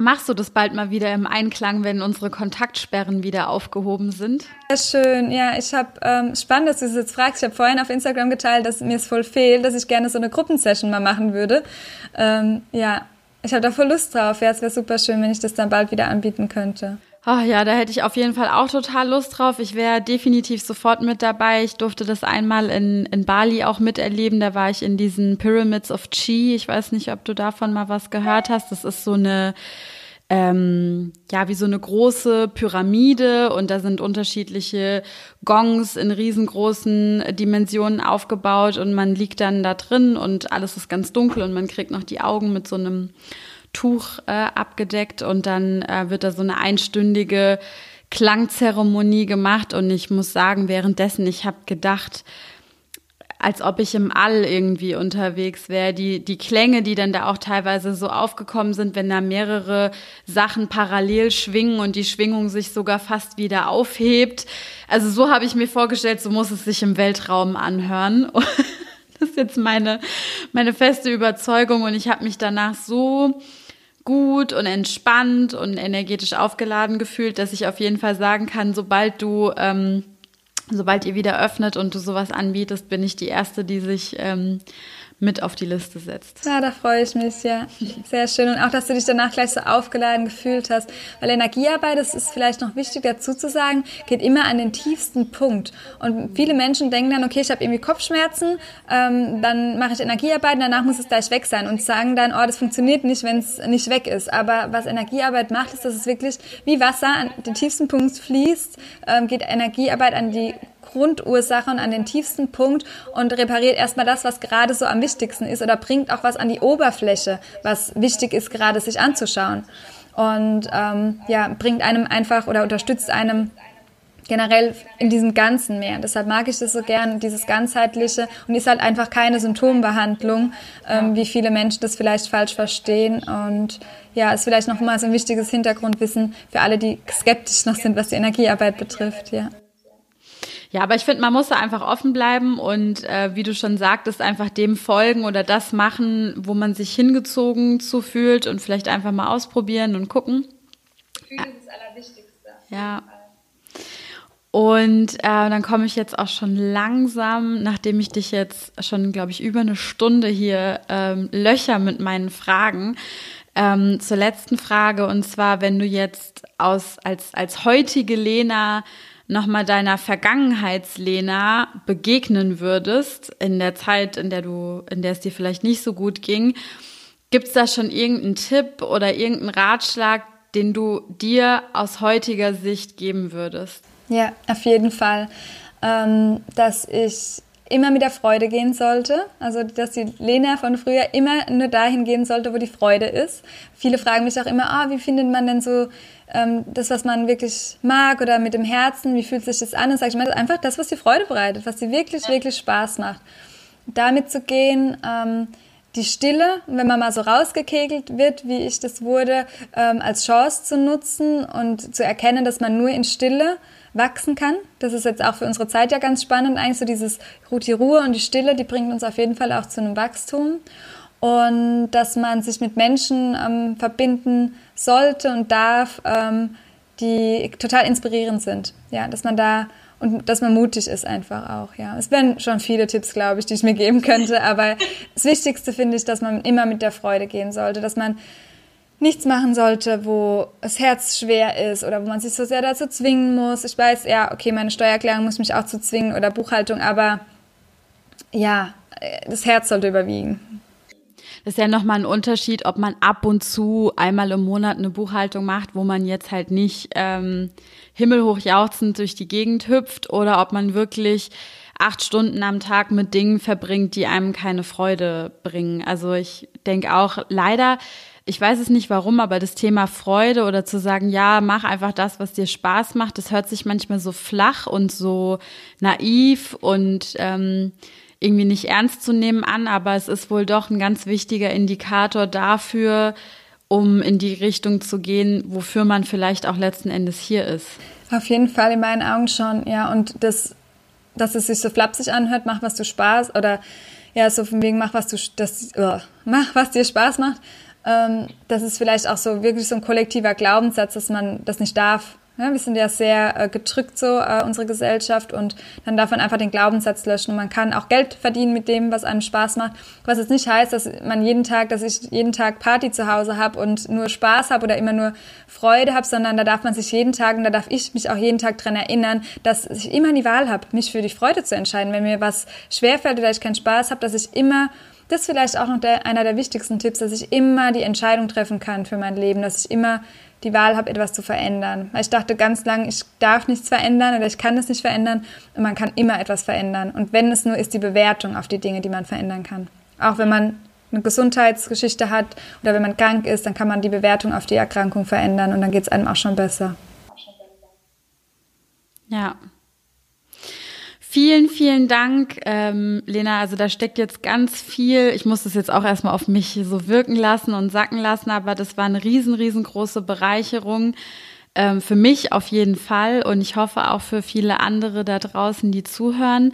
Machst du das bald mal wieder im Einklang, wenn unsere Kontaktsperren wieder aufgehoben sind? Sehr schön. Ja, ich habe ähm, spannend, dass du das jetzt fragst. Ich habe vorhin auf Instagram geteilt, dass mir es voll fehlt, dass ich gerne so eine Gruppensession mal machen würde. Ähm, ja, ich habe da voll Lust drauf. Ja, es wäre super schön, wenn ich das dann bald wieder anbieten könnte. Oh ja, da hätte ich auf jeden Fall auch total Lust drauf. Ich wäre definitiv sofort mit dabei. Ich durfte das einmal in, in Bali auch miterleben. Da war ich in diesen Pyramids of Chi. Ich weiß nicht, ob du davon mal was gehört hast. Das ist so eine, ähm, ja, wie so eine große Pyramide und da sind unterschiedliche Gongs in riesengroßen Dimensionen aufgebaut und man liegt dann da drin und alles ist ganz dunkel und man kriegt noch die Augen mit so einem Tuch äh, abgedeckt und dann äh, wird da so eine einstündige Klangzeremonie gemacht und ich muss sagen, währenddessen, ich habe gedacht, als ob ich im All irgendwie unterwegs wäre. Die, die Klänge, die dann da auch teilweise so aufgekommen sind, wenn da mehrere Sachen parallel schwingen und die Schwingung sich sogar fast wieder aufhebt. Also so habe ich mir vorgestellt, so muss es sich im Weltraum anhören. Das ist jetzt meine, meine feste Überzeugung und ich habe mich danach so gut und entspannt und energetisch aufgeladen gefühlt, dass ich auf jeden Fall sagen kann, sobald du, ähm, sobald ihr wieder öffnet und du sowas anbietest, bin ich die Erste, die sich ähm, mit auf die Liste setzt. Ja, da freue ich mich, ja. Sehr schön. Und auch, dass du dich danach gleich so aufgeladen gefühlt hast. Weil Energiearbeit, das ist vielleicht noch wichtig dazu zu sagen, geht immer an den tiefsten Punkt. Und viele Menschen denken dann, okay, ich habe irgendwie Kopfschmerzen, ähm, dann mache ich Energiearbeit und danach muss es gleich weg sein. Und sagen dann, oh, das funktioniert nicht, wenn es nicht weg ist. Aber was Energiearbeit macht, ist, dass es wirklich wie Wasser an den tiefsten Punkt fließt, ähm, geht Energiearbeit an die Grundursache und an den tiefsten Punkt und repariert erstmal das, was gerade so am wichtigsten ist oder bringt auch was an die Oberfläche, was wichtig ist, gerade sich anzuschauen. Und ähm, ja, bringt einem einfach oder unterstützt einem generell in diesem Ganzen mehr. Deshalb mag ich das so gern, dieses ganzheitliche und ist halt einfach keine Symptombehandlung, ähm, wie viele Menschen das vielleicht falsch verstehen. Und ja, ist vielleicht noch mal so ein wichtiges Hintergrundwissen für alle, die skeptisch noch sind, was die Energiearbeit betrifft. Ja. Ja, aber ich finde, man muss da einfach offen bleiben und äh, wie du schon sagtest, einfach dem folgen oder das machen, wo man sich hingezogen zu fühlt und vielleicht einfach mal ausprobieren und gucken. Gefühl ist das Allerwichtigste. Ja. Und äh, dann komme ich jetzt auch schon langsam, nachdem ich dich jetzt schon, glaube ich, über eine Stunde hier ähm, löcher mit meinen Fragen, ähm, zur letzten Frage. Und zwar, wenn du jetzt aus, als, als heutige Lena nochmal deiner Vergangenheitslena begegnen würdest, in der Zeit, in der du, in der es dir vielleicht nicht so gut ging, gibt's da schon irgendeinen Tipp oder irgendeinen Ratschlag, den du dir aus heutiger Sicht geben würdest? Ja, auf jeden Fall. Ähm, dass ich immer mit der Freude gehen sollte. Also, dass die Lena von früher immer nur dahin gehen sollte, wo die Freude ist. Viele fragen mich auch immer, ah, wie findet man denn so ähm, das, was man wirklich mag oder mit dem Herzen, wie fühlt sich das an? Und sage ich mal, einfach das, was dir Freude bereitet, was dir wirklich, wirklich Spaß macht. Damit zu gehen, ähm, die Stille, wenn man mal so rausgekegelt wird, wie ich das wurde, ähm, als Chance zu nutzen und zu erkennen, dass man nur in Stille wachsen kann. Das ist jetzt auch für unsere Zeit ja ganz spannend. Eigentlich so dieses die Ruhe und die Stille, die bringt uns auf jeden Fall auch zu einem Wachstum. Und dass man sich mit Menschen ähm, verbinden sollte und darf, ähm, die total inspirierend sind. Ja, dass man da und dass man mutig ist einfach auch, ja. Es wären schon viele Tipps, glaube ich, die ich mir geben könnte, aber das Wichtigste finde ich, dass man immer mit der Freude gehen sollte, dass man nichts machen sollte, wo das Herz schwer ist oder wo man sich so sehr dazu zwingen muss. Ich weiß, ja, okay, meine Steuererklärung muss mich auch zu zwingen oder Buchhaltung, aber ja, das Herz sollte überwiegen. Das ist ja nochmal ein Unterschied, ob man ab und zu einmal im Monat eine Buchhaltung macht, wo man jetzt halt nicht ähm, himmelhoch jauchzend durch die Gegend hüpft oder ob man wirklich acht Stunden am Tag mit Dingen verbringt, die einem keine Freude bringen. Also ich denke auch leider, ich weiß es nicht warum, aber das Thema Freude oder zu sagen, ja, mach einfach das, was dir Spaß macht, das hört sich manchmal so flach und so naiv und ähm, irgendwie nicht ernst zu nehmen an, aber es ist wohl doch ein ganz wichtiger Indikator dafür, um in die Richtung zu gehen, wofür man vielleicht auch letzten Endes hier ist. Auf jeden Fall in meinen Augen schon, ja. Und das, dass es sich so flapsig anhört, mach was du Spaß oder ja, so von wegen mach was du das, uh, mach was dir Spaß macht. Ähm, das ist vielleicht auch so wirklich so ein kollektiver Glaubenssatz, dass man das nicht darf, ja, wir sind ja sehr äh, gedrückt so, äh, unsere Gesellschaft und dann darf man einfach den Glaubenssatz löschen und man kann auch Geld verdienen mit dem, was einem Spaß macht. Was jetzt nicht heißt, dass man jeden Tag, dass ich jeden Tag Party zu Hause habe und nur Spaß habe oder immer nur Freude habe, sondern da darf man sich jeden Tag und da darf ich mich auch jeden Tag dran erinnern, dass ich immer die Wahl habe, mich für die Freude zu entscheiden. Wenn mir was schwerfällt oder ich keinen Spaß habe, dass ich immer das ist vielleicht auch noch der, einer der wichtigsten Tipps, dass ich immer die Entscheidung treffen kann für mein Leben, dass ich immer die Wahl habe, etwas zu verändern. Weil ich dachte ganz lang, ich darf nichts verändern oder ich kann es nicht verändern und man kann immer etwas verändern. Und wenn es nur ist, die Bewertung auf die Dinge, die man verändern kann. Auch wenn man eine Gesundheitsgeschichte hat oder wenn man krank ist, dann kann man die Bewertung auf die Erkrankung verändern und dann geht es einem auch schon besser. Ja, Vielen, vielen Dank, ähm, Lena. Also da steckt jetzt ganz viel. Ich muss das jetzt auch erstmal auf mich so wirken lassen und sacken lassen, aber das war eine riesen, riesengroße Bereicherung. Ähm, für mich auf jeden Fall und ich hoffe auch für viele andere da draußen, die zuhören.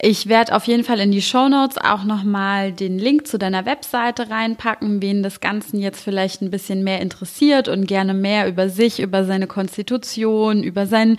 Ich werde auf jeden Fall in die Show Notes auch nochmal den Link zu deiner Webseite reinpacken, wen das Ganze jetzt vielleicht ein bisschen mehr interessiert und gerne mehr über sich, über seine Konstitution, über sein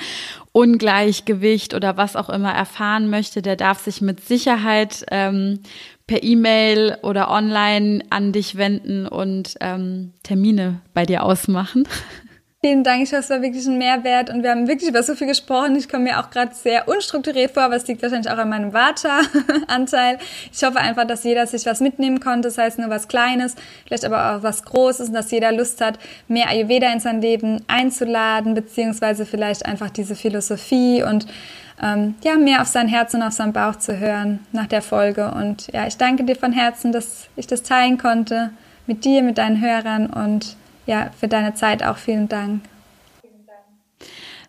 Ungleichgewicht oder was auch immer erfahren möchte, der darf sich mit Sicherheit ähm, per E-Mail oder online an dich wenden und ähm, Termine bei dir ausmachen. Vielen Dank, das war wirklich ein Mehrwert und wir haben wirklich über so viel gesprochen. Ich komme mir auch gerade sehr unstrukturiert vor, aber es liegt wahrscheinlich auch an meinem Vata-Anteil. Ich hoffe einfach, dass jeder sich was mitnehmen konnte, das heißt nur was Kleines, vielleicht aber auch was Großes und dass jeder Lust hat, mehr Ayurveda in sein Leben einzuladen, beziehungsweise vielleicht einfach diese Philosophie und ähm, ja, mehr auf sein Herz und auf seinen Bauch zu hören nach der Folge. Und ja, ich danke dir von Herzen, dass ich das teilen konnte mit dir, mit deinen Hörern und ja, für deine Zeit auch vielen Dank.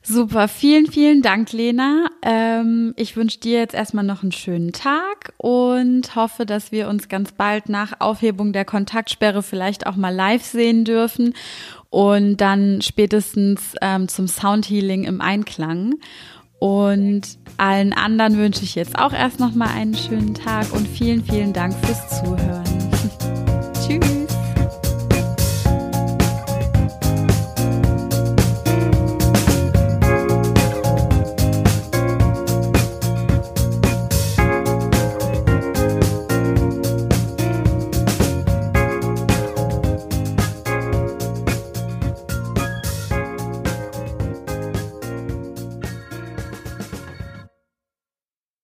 Super, vielen, vielen Dank, Lena. Ähm, ich wünsche dir jetzt erstmal noch einen schönen Tag und hoffe, dass wir uns ganz bald nach Aufhebung der Kontaktsperre vielleicht auch mal live sehen dürfen und dann spätestens ähm, zum Soundhealing im Einklang. Und allen anderen wünsche ich jetzt auch erst noch mal einen schönen Tag und vielen, vielen Dank fürs Zuhören.